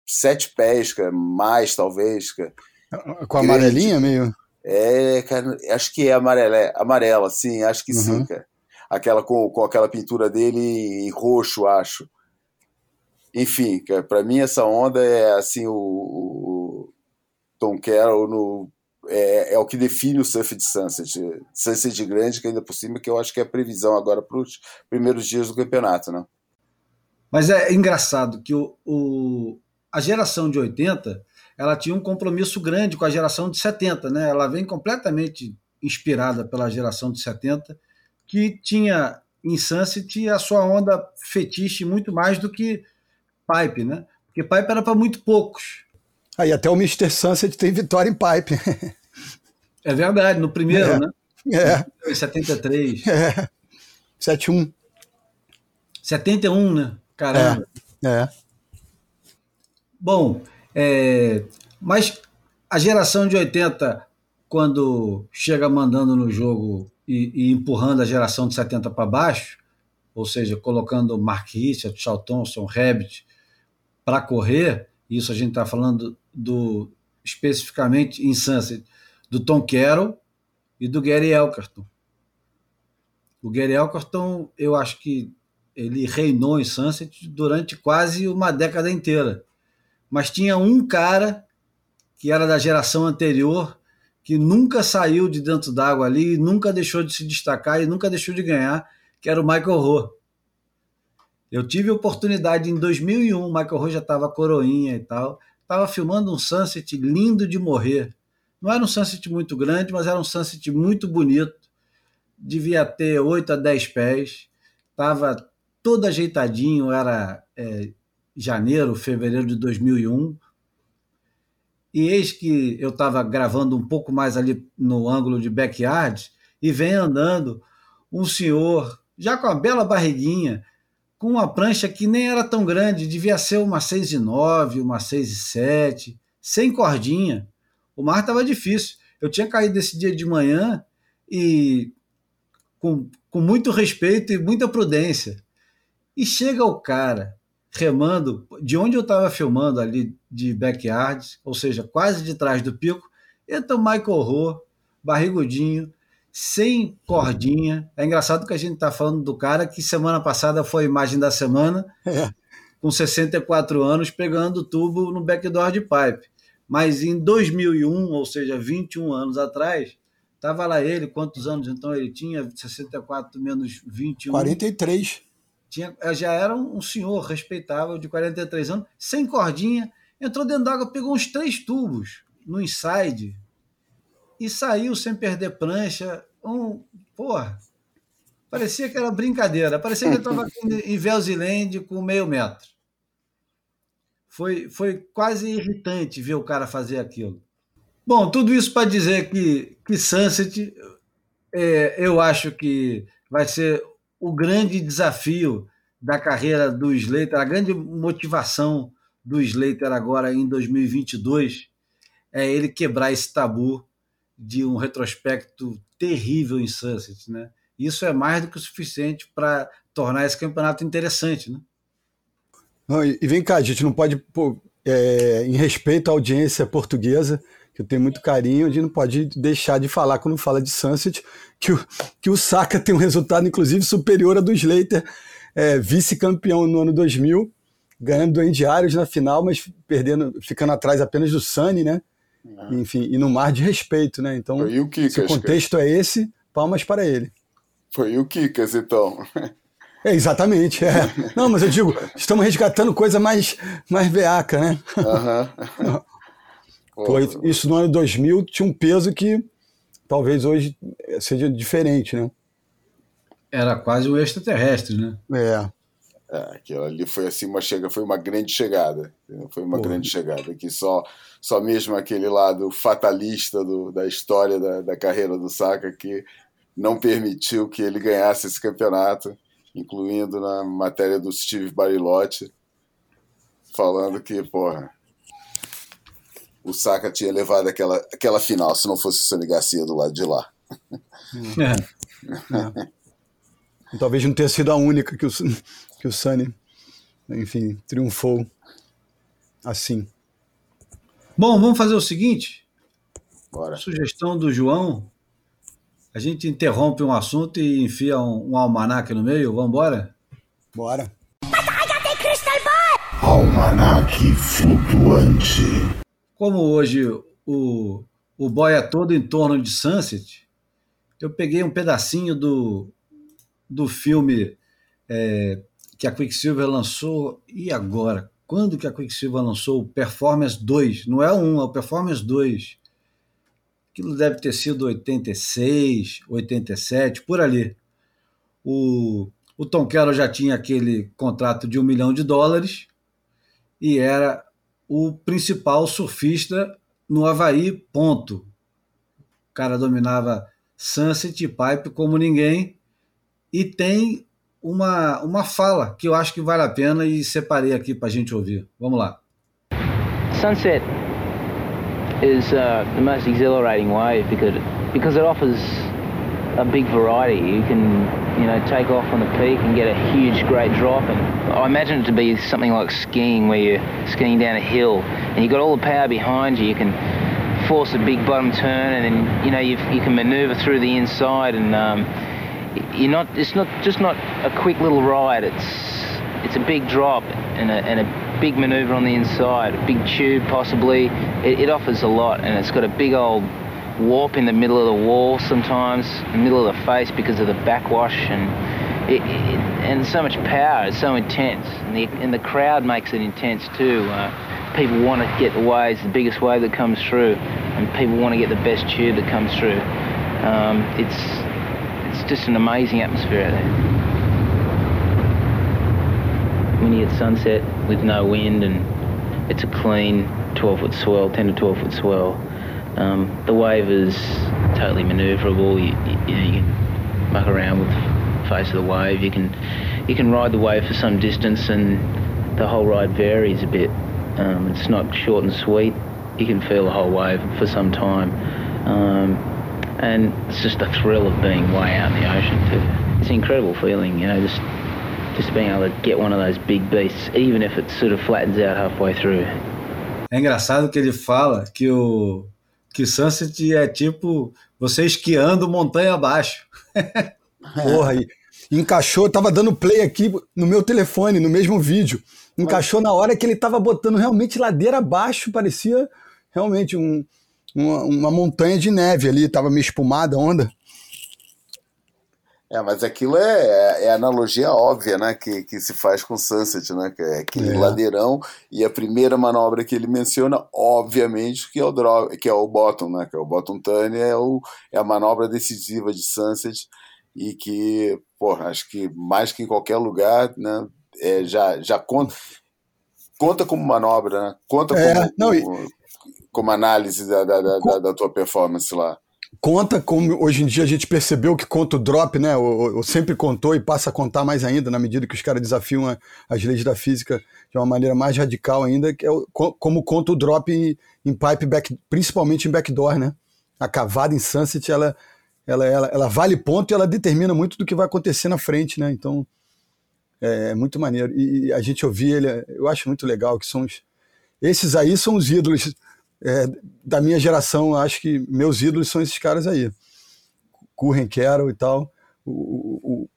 sete pés, cara, mais talvez, cara. Com a amarelinha meio? É, cara, acho que é amarela, amarela, sim, acho que uhum. sim, cara. Aquela com, com aquela pintura dele em roxo, acho. Enfim, para mim essa onda é assim o, o Tom Carroll no, é, é, o que define o surf de Sunset. Sunset grande, que ainda por cima, que eu acho que é a previsão agora para os primeiros dias do campeonato, né? Mas é engraçado que o, o, a geração de 80 ela tinha um compromisso grande com a geração de 70, né? Ela vem completamente inspirada pela geração de 70, que tinha em Sunset a sua onda fetiche muito mais do que pipe, né? Porque pipe era para muito poucos. Aí até o Mr. Sunset tem vitória em pipe. é verdade, no primeiro, é. né? É. Em 73. É. 71. 71, né? Caramba. É. é. Bom, é, mas a geração de 80, quando chega mandando no jogo e, e empurrando a geração de 70 para baixo, ou seja, colocando Mark Richard, Charles Thompson, Rabbit, para correr, isso a gente está falando do especificamente em Sunset, do Tom Carroll e do Gary Elkerton. O Gary Elkerton, eu acho que ele reinou em Sunset durante quase uma década inteira. Mas tinha um cara que era da geração anterior que nunca saiu de dentro d'água ali, nunca deixou de se destacar e nunca deixou de ganhar, que era o Michael Rowe. Eu tive oportunidade em 2001, o Michael Rowe já estava coroinha e tal, estava filmando um sunset lindo de morrer. Não era um sunset muito grande, mas era um sunset muito bonito. Devia ter 8 a 10 pés, estava todo ajeitadinho, era é, janeiro, fevereiro de 2001. E eis que eu estava gravando um pouco mais ali no ângulo de backyard e vem andando um senhor, já com a bela barriguinha, com uma prancha que nem era tão grande, devia ser uma 6 e 9, uma 6 e 7, sem cordinha. O mar estava difícil. Eu tinha caído esse dia de manhã e com, com muito respeito e muita prudência. E chega o cara remando de onde eu estava filmando ali de backyard, ou seja, quase de trás do pico, entra o Michael Rowe, barrigudinho, sem cordinha. É engraçado que a gente está falando do cara que semana passada foi a imagem da semana, é. com 64 anos, pegando tubo no backdoor de pipe. Mas em 2001, ou seja, 21 anos atrás, estava lá ele, quantos anos então ele tinha? 64 menos 21. 43. Tinha, já era um senhor respeitável de 43 anos, sem cordinha, entrou dentro d'água, pegou uns três tubos no inside e saiu sem perder prancha, um, porra, parecia que era brincadeira. Parecia que eu estava em Velziland com meio metro. Foi, foi quase irritante ver o cara fazer aquilo. Bom, tudo isso para dizer que, que Sunset, é, eu acho que vai ser o grande desafio da carreira do Slater, a grande motivação do Slater agora em 2022 é ele quebrar esse tabu de um retrospecto terrível em Sunset, né? Isso é mais do que o suficiente para tornar esse campeonato interessante, né? Não, e, vem cá, a gente não pode, pô, é, em respeito à audiência portuguesa, que eu tenho muito carinho, a gente não pode deixar de falar quando fala de Sunset, que o, que o Saka tem um resultado, inclusive, superior a do Slater, é, vice-campeão no ano 2000, ganhando do Andy na final, mas perdendo, ficando atrás apenas do Sunny, né? É. Enfim, e no mar de respeito, né? Então, Foi o Kikas, se o contexto cara. é esse, palmas para ele. Foi o Kikas, então. É, exatamente, é. Não, mas eu digo, estamos resgatando coisa mais, mais veaca, né? Uhum. Pô, isso no ano 2000 tinha um peso que talvez hoje seja diferente, né? Era quase o extraterrestre, né? É. É, aquilo ali foi assim uma chega, foi uma grande chegada. Foi uma grande chegada. Que só, só mesmo aquele lado fatalista do, da história da, da carreira do Saka que não permitiu que ele ganhasse esse campeonato, incluindo na matéria do Steve Barilotti, falando que, porra, o Saka tinha levado aquela, aquela final se não fosse o Sani Garcia do lado de lá. É. É. Talvez não tenha sido a única que o, que o Sunny, enfim, triunfou assim. Bom, vamos fazer o seguinte. Bora. Sugestão do João. A gente interrompe um assunto e enfia um, um almanac no meio. Vamos embora? Bora. Almanac flutuante. Como hoje o, o boy é todo em torno de Sunset, eu peguei um pedacinho do, do filme é, que a Quicksilver lançou. E agora? Quando que a Quicksilver lançou o Performance 2? Não é o 1, é o Performance 2. Aquilo deve ter sido 86, 87, por ali. O, o Tom Carroll já tinha aquele contrato de um milhão de dólares e era o principal surfista no Havaí, ponto. O cara dominava Sunset e Pipe como ninguém e tem uma, uma fala que eu acho que vale a pena e separei aqui para a gente ouvir. Vamos lá. Sunset is uh, the most exhilarating wave because because it offers a big variety. You can you know take off on the peak and get a huge great drop and I imagine it to be something like skiing where you're skiing down a hill and you've got all the power behind you. You can force a big bottom turn and then you know you you can maneuver through the inside and um, you're not it's not just not a quick little ride it's it's a big drop and a, and a big maneuver on the inside a big tube possibly it, it, offers a lot and it's got a big old warp in the middle of the wall sometimes the middle of the face because of the backwash and it, it, and so much power it's so intense. And the, and the crowd makes it intense too. Uh, people want to get the waves the biggest wave that comes through and people want to get the best tube that comes through. Um, it's it's just an amazing atmosphere out there. When you get sunset with no wind and it's a clean 12 foot swell, 10 to 12 foot swell, um, the wave is totally maneuverable. You, you, you, can muck around with the face of the wave. You can you can ride the wave for some distance, and the whole ride varies a bit. Um, it's not short and sweet. You can feel the whole wave for some time. Um, and it's just the thrill of being way out in the ocean too. It's an incredible feeling, you know, just just being able to get one of those big beasts, even if it sort of flattens out halfway through. É engraçado que ele fala que o que Sunset é tipo você esquiando montanha abaixo. Porra, e encaixou, tava dando play aqui no meu telefone, no mesmo vídeo. Encaixou na hora que ele tava botando realmente ladeira abaixo, parecia realmente um, uma, uma montanha de neve ali, estava meio espumada a onda. É, mas aquilo é, é, é analogia óbvia, né, que, que se faz com Sunset, né, que é aquele é. ladeirão, e a primeira manobra que ele menciona, obviamente, que é o drop, que é o bottom, né, que é o bottom turn, é, o, é a manobra decisiva de Sunset, e que, porra, acho que mais que em qualquer lugar, né, é, já, já conta, conta como manobra, né, conta é, como, não, como, como análise da, da, da, da, tua performance lá. Conta como hoje em dia a gente percebeu que conta o drop, né? Ou, sempre contou e passa a contar mais ainda na medida que os caras desafiam a, as leis da física de uma maneira mais radical ainda, que é o, como conta o drop em, em, pipe back, principalmente em backdoor, né? A cavada em sunset, ela, ela, ela, ela vale ponto e ela determina muito do que vai acontecer na frente, né? Então é, é muito maneiro. E, e a gente ouvir ele, eu acho muito legal que são os, esses aí são os ídolos é, da minha geração, acho que meus ídolos são esses caras aí. Curren Carroll e tal. O,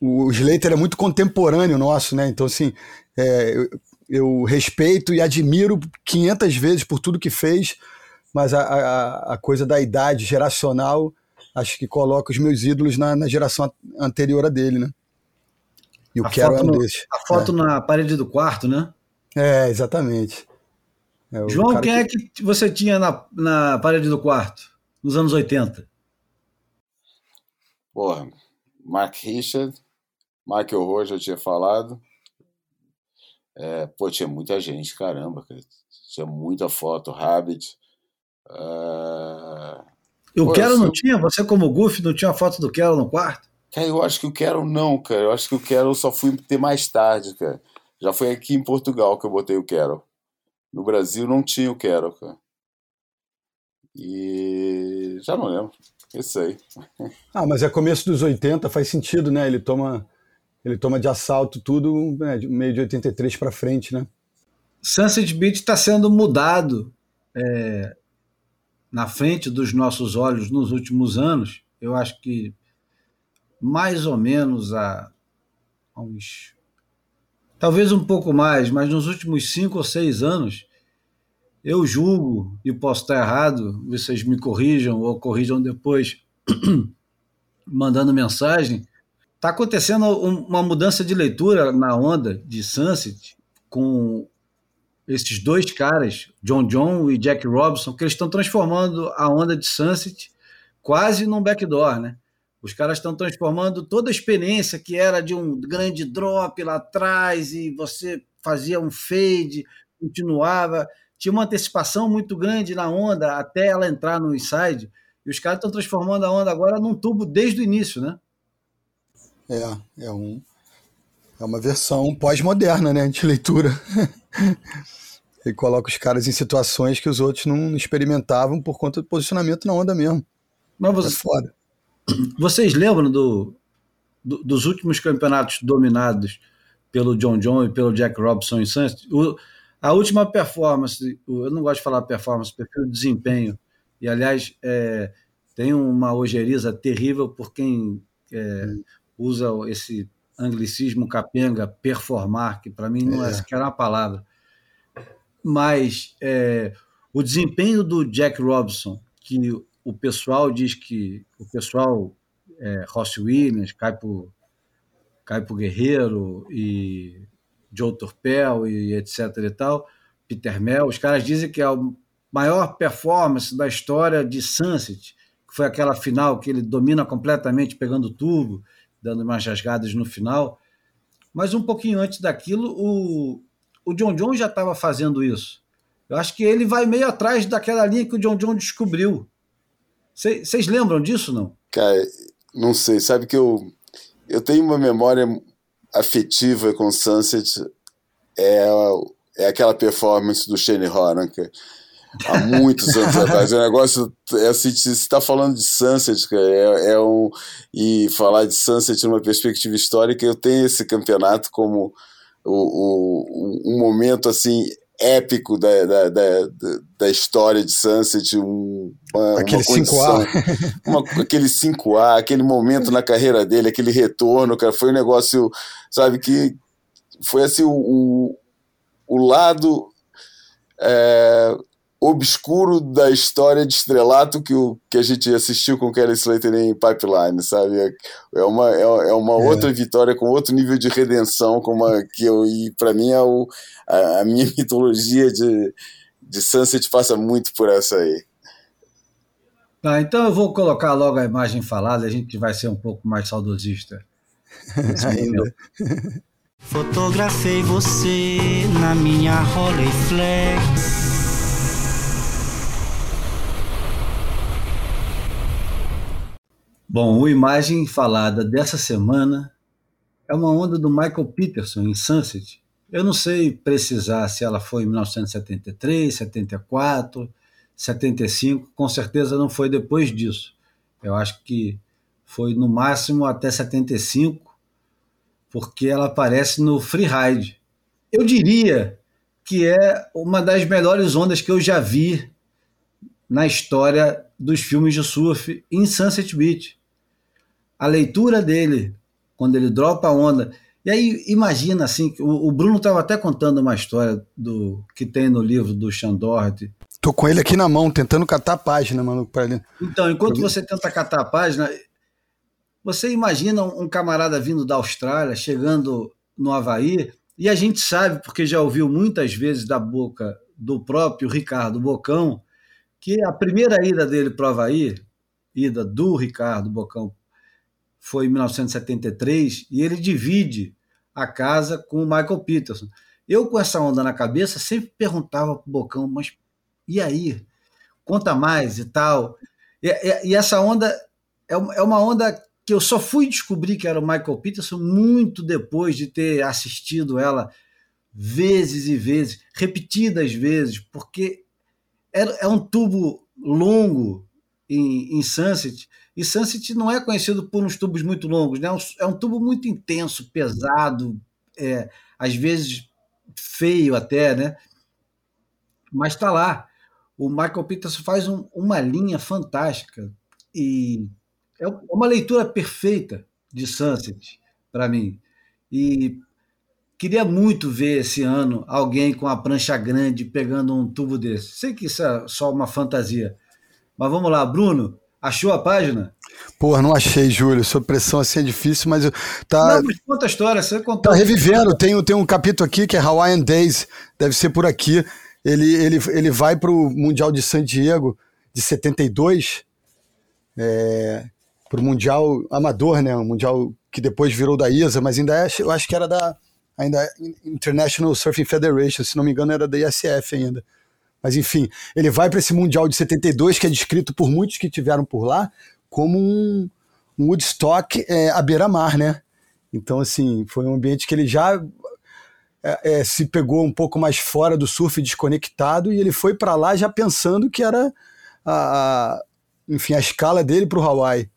o, o Slater é muito contemporâneo nosso, né? Então, assim, é, eu, eu, respeito e admiro 500 vezes por tudo que fez, mas a, a, a coisa da idade geracional, acho que coloca os meus ídolos na, na geração anterior a dele, né? E o Carroll é um desses. A foto é. na parede do quarto, né? É, exatamente. É João, quem é que... é que você tinha na, na parede do quarto, nos anos 80? Porra, Mark Richard, Michael Rowe, eu tinha falado, É, pô, tinha muita gente, caramba, cara. Tinha muita foto, Rabbit. Uh... E o Quero não tinha? Você, como Goofy, não tinha foto do Quero no quarto? Cara, eu acho que o Quero não, cara. Eu acho que o Quero só fui ter mais tarde, cara. Já foi aqui em Portugal que eu botei o Quero. No Brasil não tinha o Quero, cara. E já não lembro. Isso aí. Ah, mas é começo dos 80, faz sentido, né? Ele toma, ele toma de assalto tudo né, meio de 83 para frente, né? Sunset Beach está sendo mudado é, na frente dos nossos olhos nos últimos anos. Eu acho que mais ou menos há, há uns. Talvez um pouco mais, mas nos últimos cinco ou seis anos, eu julgo, e posso estar errado, vocês me corrijam ou corrijam depois, mandando mensagem. Está acontecendo uma mudança de leitura na onda de Sunset com esses dois caras, John John e Jack Robinson, que eles estão transformando a onda de Sunset quase num backdoor, né? Os caras estão transformando toda a experiência que era de um grande drop lá atrás e você fazia um fade, continuava, tinha uma antecipação muito grande na onda até ela entrar no inside. E os caras estão transformando a onda agora num tubo desde o início, né? É, é um é uma versão pós-moderna, né, de leitura. Ele coloca os caras em situações que os outros não experimentavam por conta do posicionamento na onda mesmo. Mas você, é foda. Vocês lembram do, do, dos últimos campeonatos dominados pelo John John e pelo Jack Robson em Sunset? O, a última performance, eu não gosto de falar performance, prefiro desempenho. E, aliás, é, tem uma ojeriza terrível por quem é, usa esse anglicismo capenga, performar, que para mim não é, é sequer uma palavra. Mas é, o desempenho do Jack Robson, que o pessoal diz que o pessoal é, Ross Williams, Caipo, Caipo Guerreiro e Joe Torpel e etc e tal, Peter Mel, os caras dizem que é a maior performance da história de Sunset, que foi aquela final que ele domina completamente pegando tubo, dando umas rasgadas no final. Mas um pouquinho antes daquilo, o, o John John já estava fazendo isso. Eu acho que ele vai meio atrás daquela linha que o John John descobriu. Vocês lembram disso, não? Cara, não sei. Sabe que eu, eu tenho uma memória afetiva com Sunset. É, é aquela performance do Shane Horan, há muitos anos atrás. O negócio é assim, você está falando de Sunset, cara, é, é, um e falar de Sunset numa perspectiva histórica, eu tenho esse campeonato como o, o, um momento assim épico da, da, da, da história de Sunset, um, uma, aquele uma 5A. Uma, aquele 5A, aquele momento na carreira dele, aquele retorno, cara, foi um negócio, sabe, que foi assim o, o, o lado é, obscuro da história de estrelato que, o, que a gente assistiu com Kelly Slater em Pipeline, sabe? É, é uma, é, é uma é. outra vitória com outro nível de redenção, como a, que eu, e para mim é o, a, a, minha mitologia de, de Sunset passa muito por essa aí. Tá, então eu vou colocar logo a imagem falada, a gente vai ser um pouco mais saudosista. Ainda. Fotografei você na minha Rolleiflex Bom, o imagem falada dessa semana é uma onda do Michael Peterson em Sunset. Eu não sei precisar se ela foi em 1973, 74, 75, com certeza não foi depois disso. Eu acho que foi no máximo até 75, porque ela aparece no Freeride. Eu diria que é uma das melhores ondas que eu já vi na história dos filmes de surf em Sunset Beach a leitura dele, quando ele dropa a onda. E aí, imagina assim, o, o Bruno estava até contando uma história do que tem no livro do Chandort. Tô com ele aqui na mão, tentando catar a página, mano. Pra ele. Então, enquanto você tenta catar a página, você imagina um camarada vindo da Austrália, chegando no Havaí, e a gente sabe, porque já ouviu muitas vezes da boca do próprio Ricardo Bocão, que a primeira ida dele para o Havaí, ida do Ricardo Bocão foi em 1973, e ele divide a casa com o Michael Peterson. Eu, com essa onda na cabeça, sempre perguntava pro Bocão, mas e aí? Conta mais e tal. E, e, e essa onda é, é uma onda que eu só fui descobrir que era o Michael Peterson muito depois de ter assistido ela vezes e vezes, repetidas vezes, porque é, é um tubo longo em, em Sunset, e Sunset não é conhecido por uns tubos muito longos, né? é um tubo muito intenso, pesado, é, às vezes feio até, né? mas está lá. O Michael Peterson faz um, uma linha fantástica e é uma leitura perfeita de Sunset para mim. E queria muito ver esse ano alguém com a prancha grande pegando um tubo desse. Sei que isso é só uma fantasia. Mas vamos lá, Bruno, achou a página? Porra, não achei, Júlio. Sua pressão assim é difícil, mas tá. Não, mas conta a história, você contou. Tá revivendo. Tem, tem um capítulo aqui que é Hawaiian Days, deve ser por aqui. Ele, ele, ele vai para o Mundial de San Diego de 72. É, para o Mundial Amador, né? O Mundial que depois virou da ISA, mas ainda é, eu acho que era da ainda International Surfing Federation, se não me engano era da ISF ainda. Mas enfim, ele vai para esse Mundial de 72, que é descrito por muitos que tiveram por lá como um, um Woodstock é, à beira-mar, né? Então, assim, foi um ambiente que ele já é, é, se pegou um pouco mais fora do surf desconectado e ele foi para lá já pensando que era a, a, enfim, a escala dele para o Hawaii.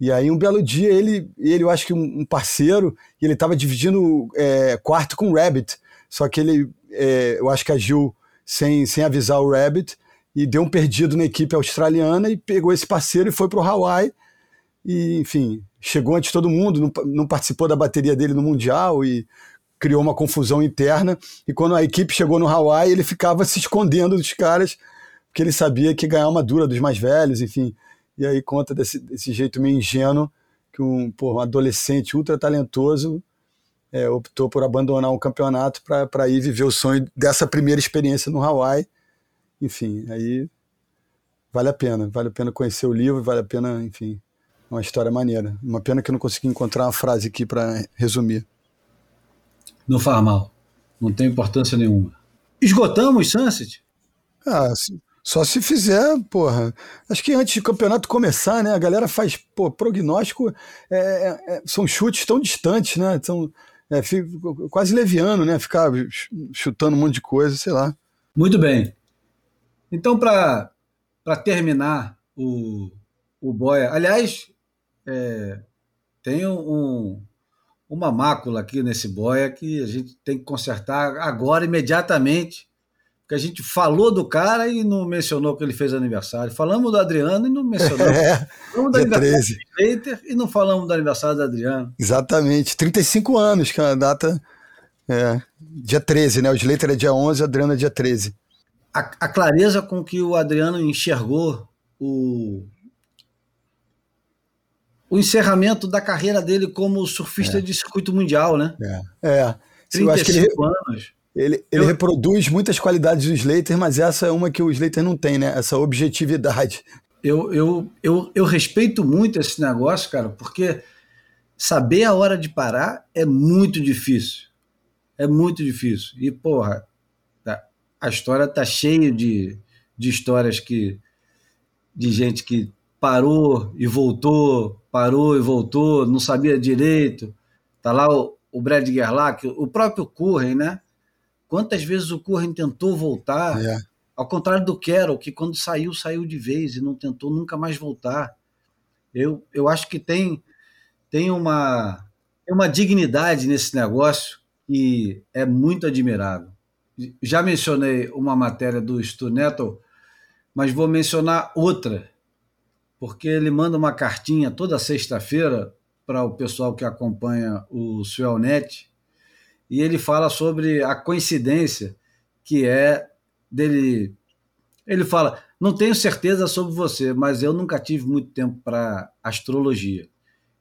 E aí, um belo dia, ele, ele eu acho que um parceiro, e ele estava dividindo é, quarto com o Rabbit. Só que ele, é, eu acho que agiu sem, sem avisar o Rabbit e deu um perdido na equipe australiana e pegou esse parceiro e foi para o Hawaii. E, enfim, chegou antes de todo mundo, não, não participou da bateria dele no Mundial e criou uma confusão interna. E quando a equipe chegou no Hawaii, ele ficava se escondendo dos caras, porque ele sabia que ganhar uma dura dos mais velhos, enfim e aí conta desse, desse jeito meio ingênuo que um, pô, um adolescente ultra talentoso é, optou por abandonar um campeonato para ir viver o sonho dessa primeira experiência no Hawaii. Enfim, aí vale a pena, vale a pena conhecer o livro, vale a pena, enfim, uma história maneira. Uma pena que eu não consegui encontrar uma frase aqui para resumir. Não faz mal, não tem importância nenhuma. Esgotamos Sunset? Ah, só se fizer, porra. Acho que antes do campeonato começar, né? A galera faz, pô, prognóstico. É, é, é são chutes tão distantes, né? São é, quase leviano, né? Ficar chutando um monte de coisa, sei lá. Muito bem. Então, para terminar o, o Boia. Aliás, é, tem um, uma mácula aqui nesse Boia que a gente tem que consertar agora, imediatamente que a gente falou do cara e não mencionou que ele fez aniversário. Falamos do Adriano e não mencionamos. É, falamos do aniversário 13. do Slater e não falamos do aniversário do Adriano. Exatamente. 35 anos, que é a data. É, dia 13, né? O Slater é dia 11, o Adriano é dia 13. A, a clareza com que o Adriano enxergou o, o encerramento da carreira dele como surfista é. de circuito mundial, né? É. é. 35 ele... anos. Ele, ele eu... reproduz muitas qualidades do Slater, mas essa é uma que o Slater não tem, né? Essa objetividade. Eu, eu, eu, eu respeito muito esse negócio, cara, porque saber a hora de parar é muito difícil. É muito difícil. E, porra, tá, a história tá cheia de, de histórias que de gente que parou e voltou, parou e voltou, não sabia direito. Tá lá o, o Brad Gerlach, o próprio Curren, né? Quantas vezes o Curren tentou voltar, é. ao contrário do Carroll, que quando saiu, saiu de vez e não tentou nunca mais voltar. Eu, eu acho que tem, tem uma, uma dignidade nesse negócio que é muito admirável. Já mencionei uma matéria do Stu Nettle, mas vou mencionar outra, porque ele manda uma cartinha toda sexta-feira para o pessoal que acompanha o Suelnet, e ele fala sobre a coincidência que é dele. Ele fala: não tenho certeza sobre você, mas eu nunca tive muito tempo para astrologia.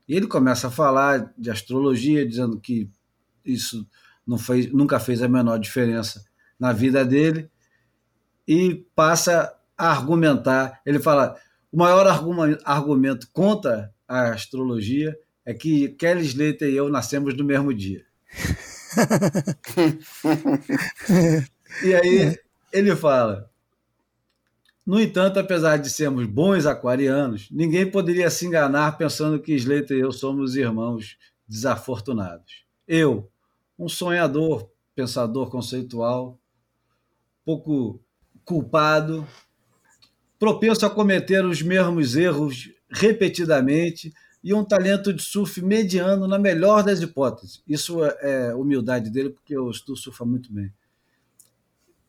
E ele começa a falar de astrologia, dizendo que isso não fez, nunca fez a menor diferença na vida dele, e passa a argumentar. Ele fala: o maior argumento contra a astrologia é que Kelly Slater e eu nascemos no mesmo dia. e aí ele fala: No entanto, apesar de sermos bons aquarianos, ninguém poderia se enganar pensando que Slater e eu somos irmãos desafortunados. Eu, um sonhador, pensador conceitual, pouco culpado, propenso a cometer os mesmos erros repetidamente e um talento de surf mediano na melhor das hipóteses. Isso é, é humildade dele, porque eu estou surfa muito bem.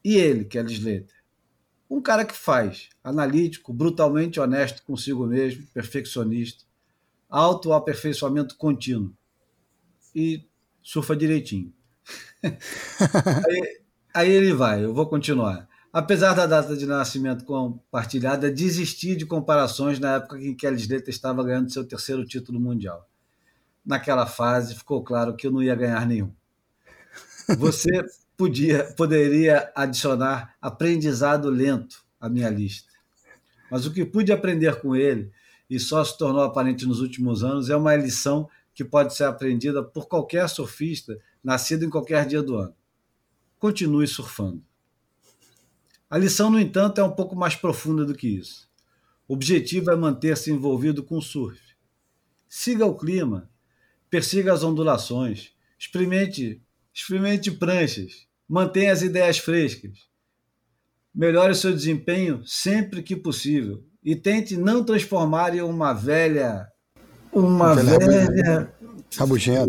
E ele, Kelly Slater? Um cara que faz, analítico, brutalmente honesto consigo mesmo, perfeccionista, autoaperfeiçoamento contínuo e surfa direitinho. aí, aí ele vai, eu vou continuar. Apesar da data de nascimento compartilhada, desisti de comparações na época em que a Slater estava ganhando seu terceiro título mundial. Naquela fase, ficou claro que eu não ia ganhar nenhum. Você podia, poderia adicionar aprendizado lento à minha lista. Mas o que pude aprender com ele, e só se tornou aparente nos últimos anos, é uma lição que pode ser aprendida por qualquer surfista nascido em qualquer dia do ano. Continue surfando. A lição, no entanto, é um pouco mais profunda do que isso. O objetivo é manter-se envolvido com o surf. Siga o clima, persiga as ondulações, experimente, experimente pranchas, mantenha as ideias frescas, melhore o seu desempenho sempre que possível e tente não transformar em uma velha uma velha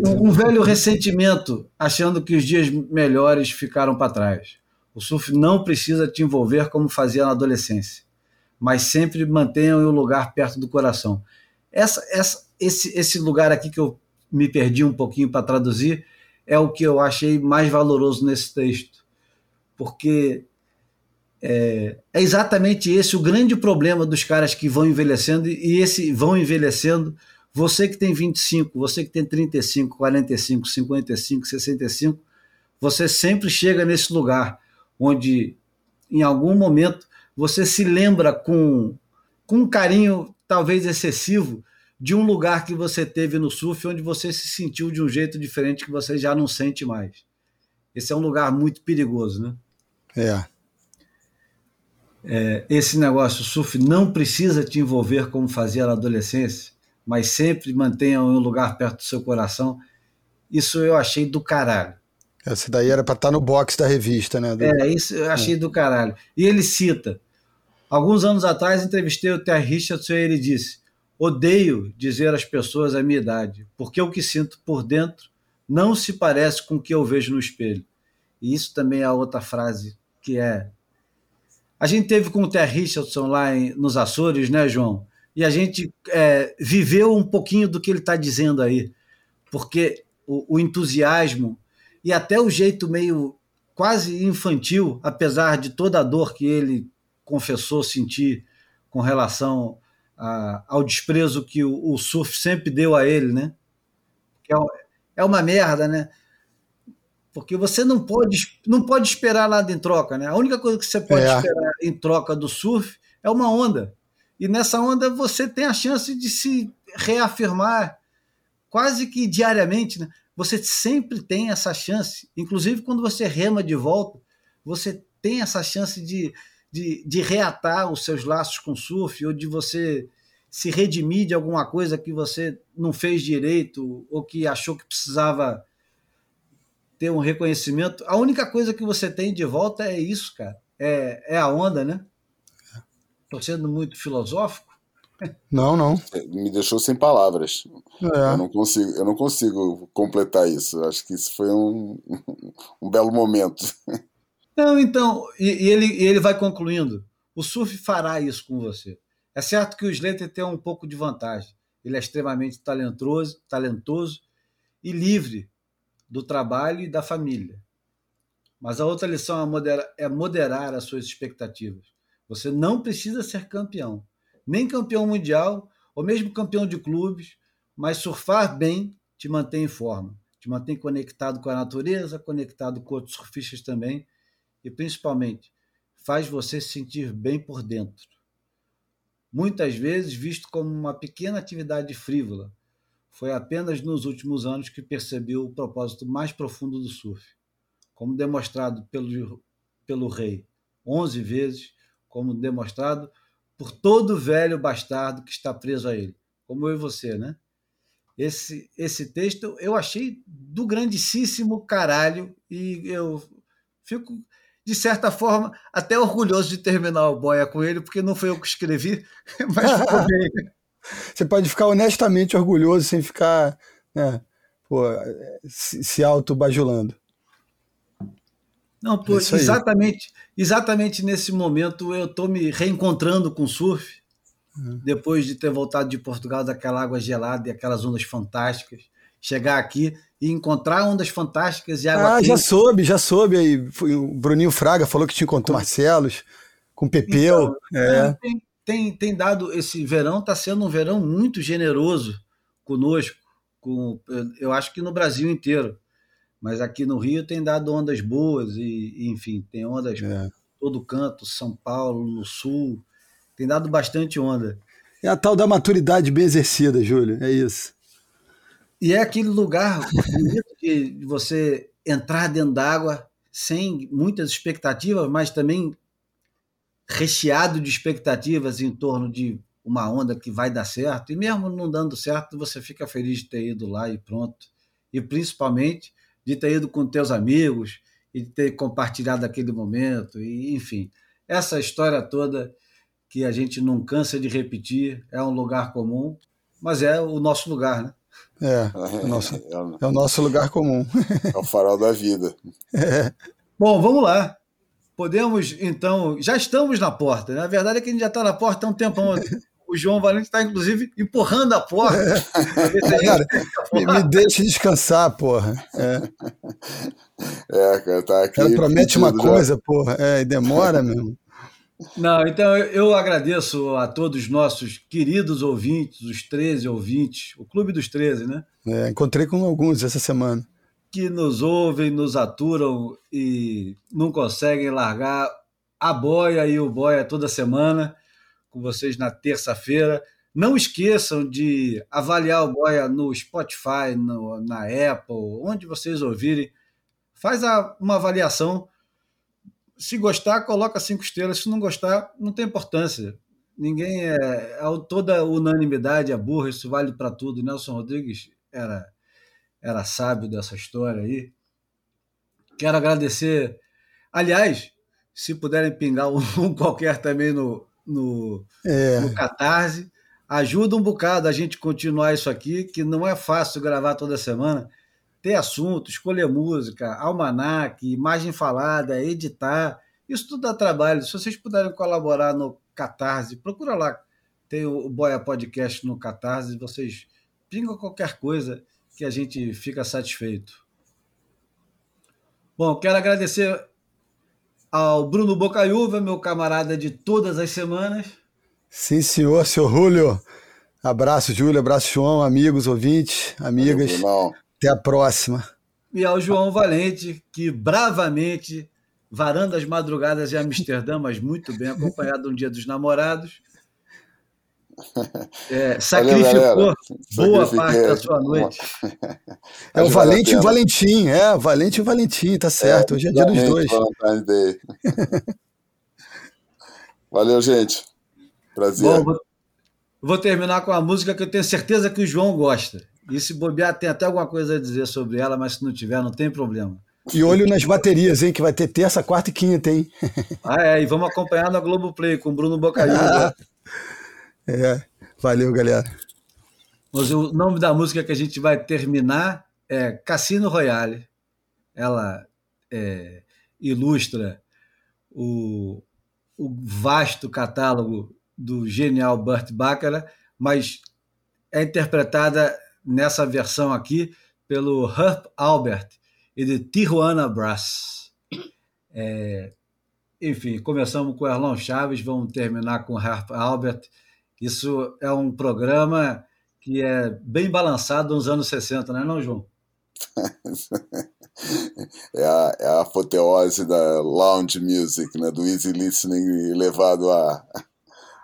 um, um velho ressentimento, achando que os dias melhores ficaram para trás. O surf não precisa te envolver como fazia na adolescência, mas sempre mantenha o lugar perto do coração. Essa, essa, esse, esse lugar aqui que eu me perdi um pouquinho para traduzir é o que eu achei mais valoroso nesse texto, porque é, é, exatamente esse o grande problema dos caras que vão envelhecendo e esse vão envelhecendo. Você que tem 25, você que tem 35, 45, 55, 65, você sempre chega nesse lugar onde em algum momento você se lembra com, com um carinho talvez excessivo de um lugar que você teve no surf onde você se sentiu de um jeito diferente que você já não sente mais. Esse é um lugar muito perigoso, né? É. é esse negócio, o surf não precisa te envolver como fazia na adolescência, mas sempre mantenha um lugar perto do seu coração. Isso eu achei do caralho. Essa daí era para estar tá no box da revista, né? Do... É, isso eu achei é. do caralho. E ele cita: alguns anos atrás entrevistei o Terry Richardson e ele disse: Odeio dizer às pessoas a minha idade, porque o que sinto por dentro não se parece com o que eu vejo no espelho. E isso também é outra frase que é. A gente teve com o Terry Richardson lá em, nos Açores, né, João? E a gente é, viveu um pouquinho do que ele está dizendo aí, porque o, o entusiasmo e até o jeito meio quase infantil, apesar de toda a dor que ele confessou sentir com relação a, ao desprezo que o, o, surf sempre deu a ele, né? É, é uma merda, né? Porque você não pode, não pode esperar nada em troca, né? A única coisa que você pode é. esperar em troca do surf é uma onda. E nessa onda você tem a chance de se reafirmar quase que diariamente, né? Você sempre tem essa chance, inclusive quando você rema de volta, você tem essa chance de, de, de reatar os seus laços com o surf, ou de você se redimir de alguma coisa que você não fez direito, ou que achou que precisava ter um reconhecimento. A única coisa que você tem de volta é isso, cara. É, é a onda, né? Estou sendo muito filosófico, não, não. Me deixou sem palavras. É. Eu, não consigo, eu não consigo completar isso. Acho que isso foi um, um belo momento. Não, então, e, e ele, e ele vai concluindo. O surf fará isso com você. É certo que o Slater tem um pouco de vantagem. Ele é extremamente talentoso, talentoso e livre do trabalho e da família. Mas a outra lição é moderar, é moderar as suas expectativas. Você não precisa ser campeão nem campeão mundial, ou mesmo campeão de clubes, mas surfar bem te mantém em forma, te mantém conectado com a natureza, conectado com outros surfistas também, e principalmente faz você se sentir bem por dentro. Muitas vezes visto como uma pequena atividade frívola, foi apenas nos últimos anos que percebeu o propósito mais profundo do surf, como demonstrado pelo, pelo rei 11 vezes, como demonstrado por todo velho bastardo que está preso a ele, como eu e você, né? Esse, esse texto eu achei do grandíssimo caralho e eu fico, de certa forma, até orgulhoso de terminar o Boia com ele, porque não foi eu que escrevi, mas ficou bem. Você pode ficar honestamente orgulhoso sem ficar né, pô, se, se auto-bajulando. Não, pô, exatamente, exatamente nesse momento eu estou me reencontrando com o surf, uhum. depois de ter voltado de Portugal daquela água gelada e aquelas ondas fantásticas. Chegar aqui e encontrar ondas fantásticas e água Ah, quente. já soube, já soube. Aí, o Bruninho Fraga falou que te encontrou com Marcelos, com Pepeu. Então, é. tem, tem, tem dado, esse verão está sendo um verão muito generoso conosco, com, eu acho que no Brasil inteiro mas aqui no Rio tem dado ondas boas e, enfim, tem ondas é. todo canto, São Paulo, no Sul, tem dado bastante onda. É a tal da maturidade bem exercida, Júlio, é isso. E é aquele lugar de você entrar dentro d'água sem muitas expectativas, mas também recheado de expectativas em torno de uma onda que vai dar certo. E mesmo não dando certo, você fica feliz de ter ido lá e pronto. E principalmente de ter ido com teus amigos e de ter compartilhado aquele momento, e enfim, essa história toda que a gente não cansa de repetir, é um lugar comum, mas é o nosso lugar, né? É, é, o nosso, é o nosso lugar comum. É o farol da vida. É. Bom, vamos lá. Podemos, então, já estamos na porta. Né? Na verdade é que a gente já está na porta há um tempão. O João Valente está, inclusive, empurrando a porta. É. Cara, me, me deixe descansar, porra. É, é cara, tá aqui. Ela promete uma coisa, já. porra, é, e demora mesmo. Não, então eu agradeço a todos os nossos queridos ouvintes, os 13 ouvintes, o Clube dos 13, né? É, encontrei com alguns essa semana. Que nos ouvem, nos aturam e não conseguem largar a boia e o boia toda semana com vocês na terça-feira. Não esqueçam de avaliar o Boia no Spotify, no, na Apple, onde vocês ouvirem. Faz a, uma avaliação. Se gostar, coloca cinco estrelas. Se não gostar, não tem importância. Ninguém é. é toda unanimidade é burra, isso vale para tudo. Nelson Rodrigues era, era sábio dessa história aí. Quero agradecer. Aliás, se puderem pingar um qualquer também no, no, é. no Catarse. Ajuda um bocado a gente continuar isso aqui, que não é fácil gravar toda semana. Ter assunto, escolher música, almanac, imagem falada, editar. Isso tudo dá trabalho. Se vocês puderem colaborar no Catarse, procura lá. Tem o Boia Podcast no Catarse. Vocês pingam qualquer coisa que a gente fica satisfeito. Bom, quero agradecer ao Bruno Bocaiúva, meu camarada de todas as semanas. Sim, senhor, seu Julio. Abraço, Júlio, abraço, João, amigos, ouvintes, amigas. Valeu, Até a próxima. E ao João Valente, que bravamente, varando as madrugadas em Amsterdã, mas muito bem, acompanhado um dia dos namorados, é, sacrificou boa parte da sua noite. É o Valente e o Valentim, é, Valente e o Valentim, tá certo. É, Hoje é dia dos dois. Valeu, gente. Prazer. Bom, vou, vou, terminar com uma música que eu tenho certeza que o João gosta. E se bobear, tem até alguma coisa a dizer sobre ela, mas se não tiver, não tem problema. E olho nas baterias, hein? Que vai ter terça, quarta e quinta, hein? Ah, é, e vamos acompanhar na Globoplay com o Bruno Bocaiúva. É, valeu, galera. Mas o nome da música que a gente vai terminar é Cassino Royale. Ela é, ilustra o, o vasto catálogo do genial Burt Bacharach, mas é interpretada nessa versão aqui pelo Herb Albert e de Tijuana Brass. É, enfim, começamos com Erlon Chaves, vamos terminar com Herb Albert isso é um programa que é bem balançado nos anos 60, não é não, João? é, a, é a apoteose da lounge music, né? do easy listening levado à,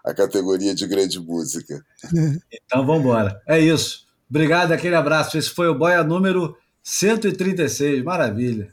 à categoria de grande música. Então vamos embora. É isso. Obrigado, aquele abraço. Esse foi o Boia número 136. Maravilha.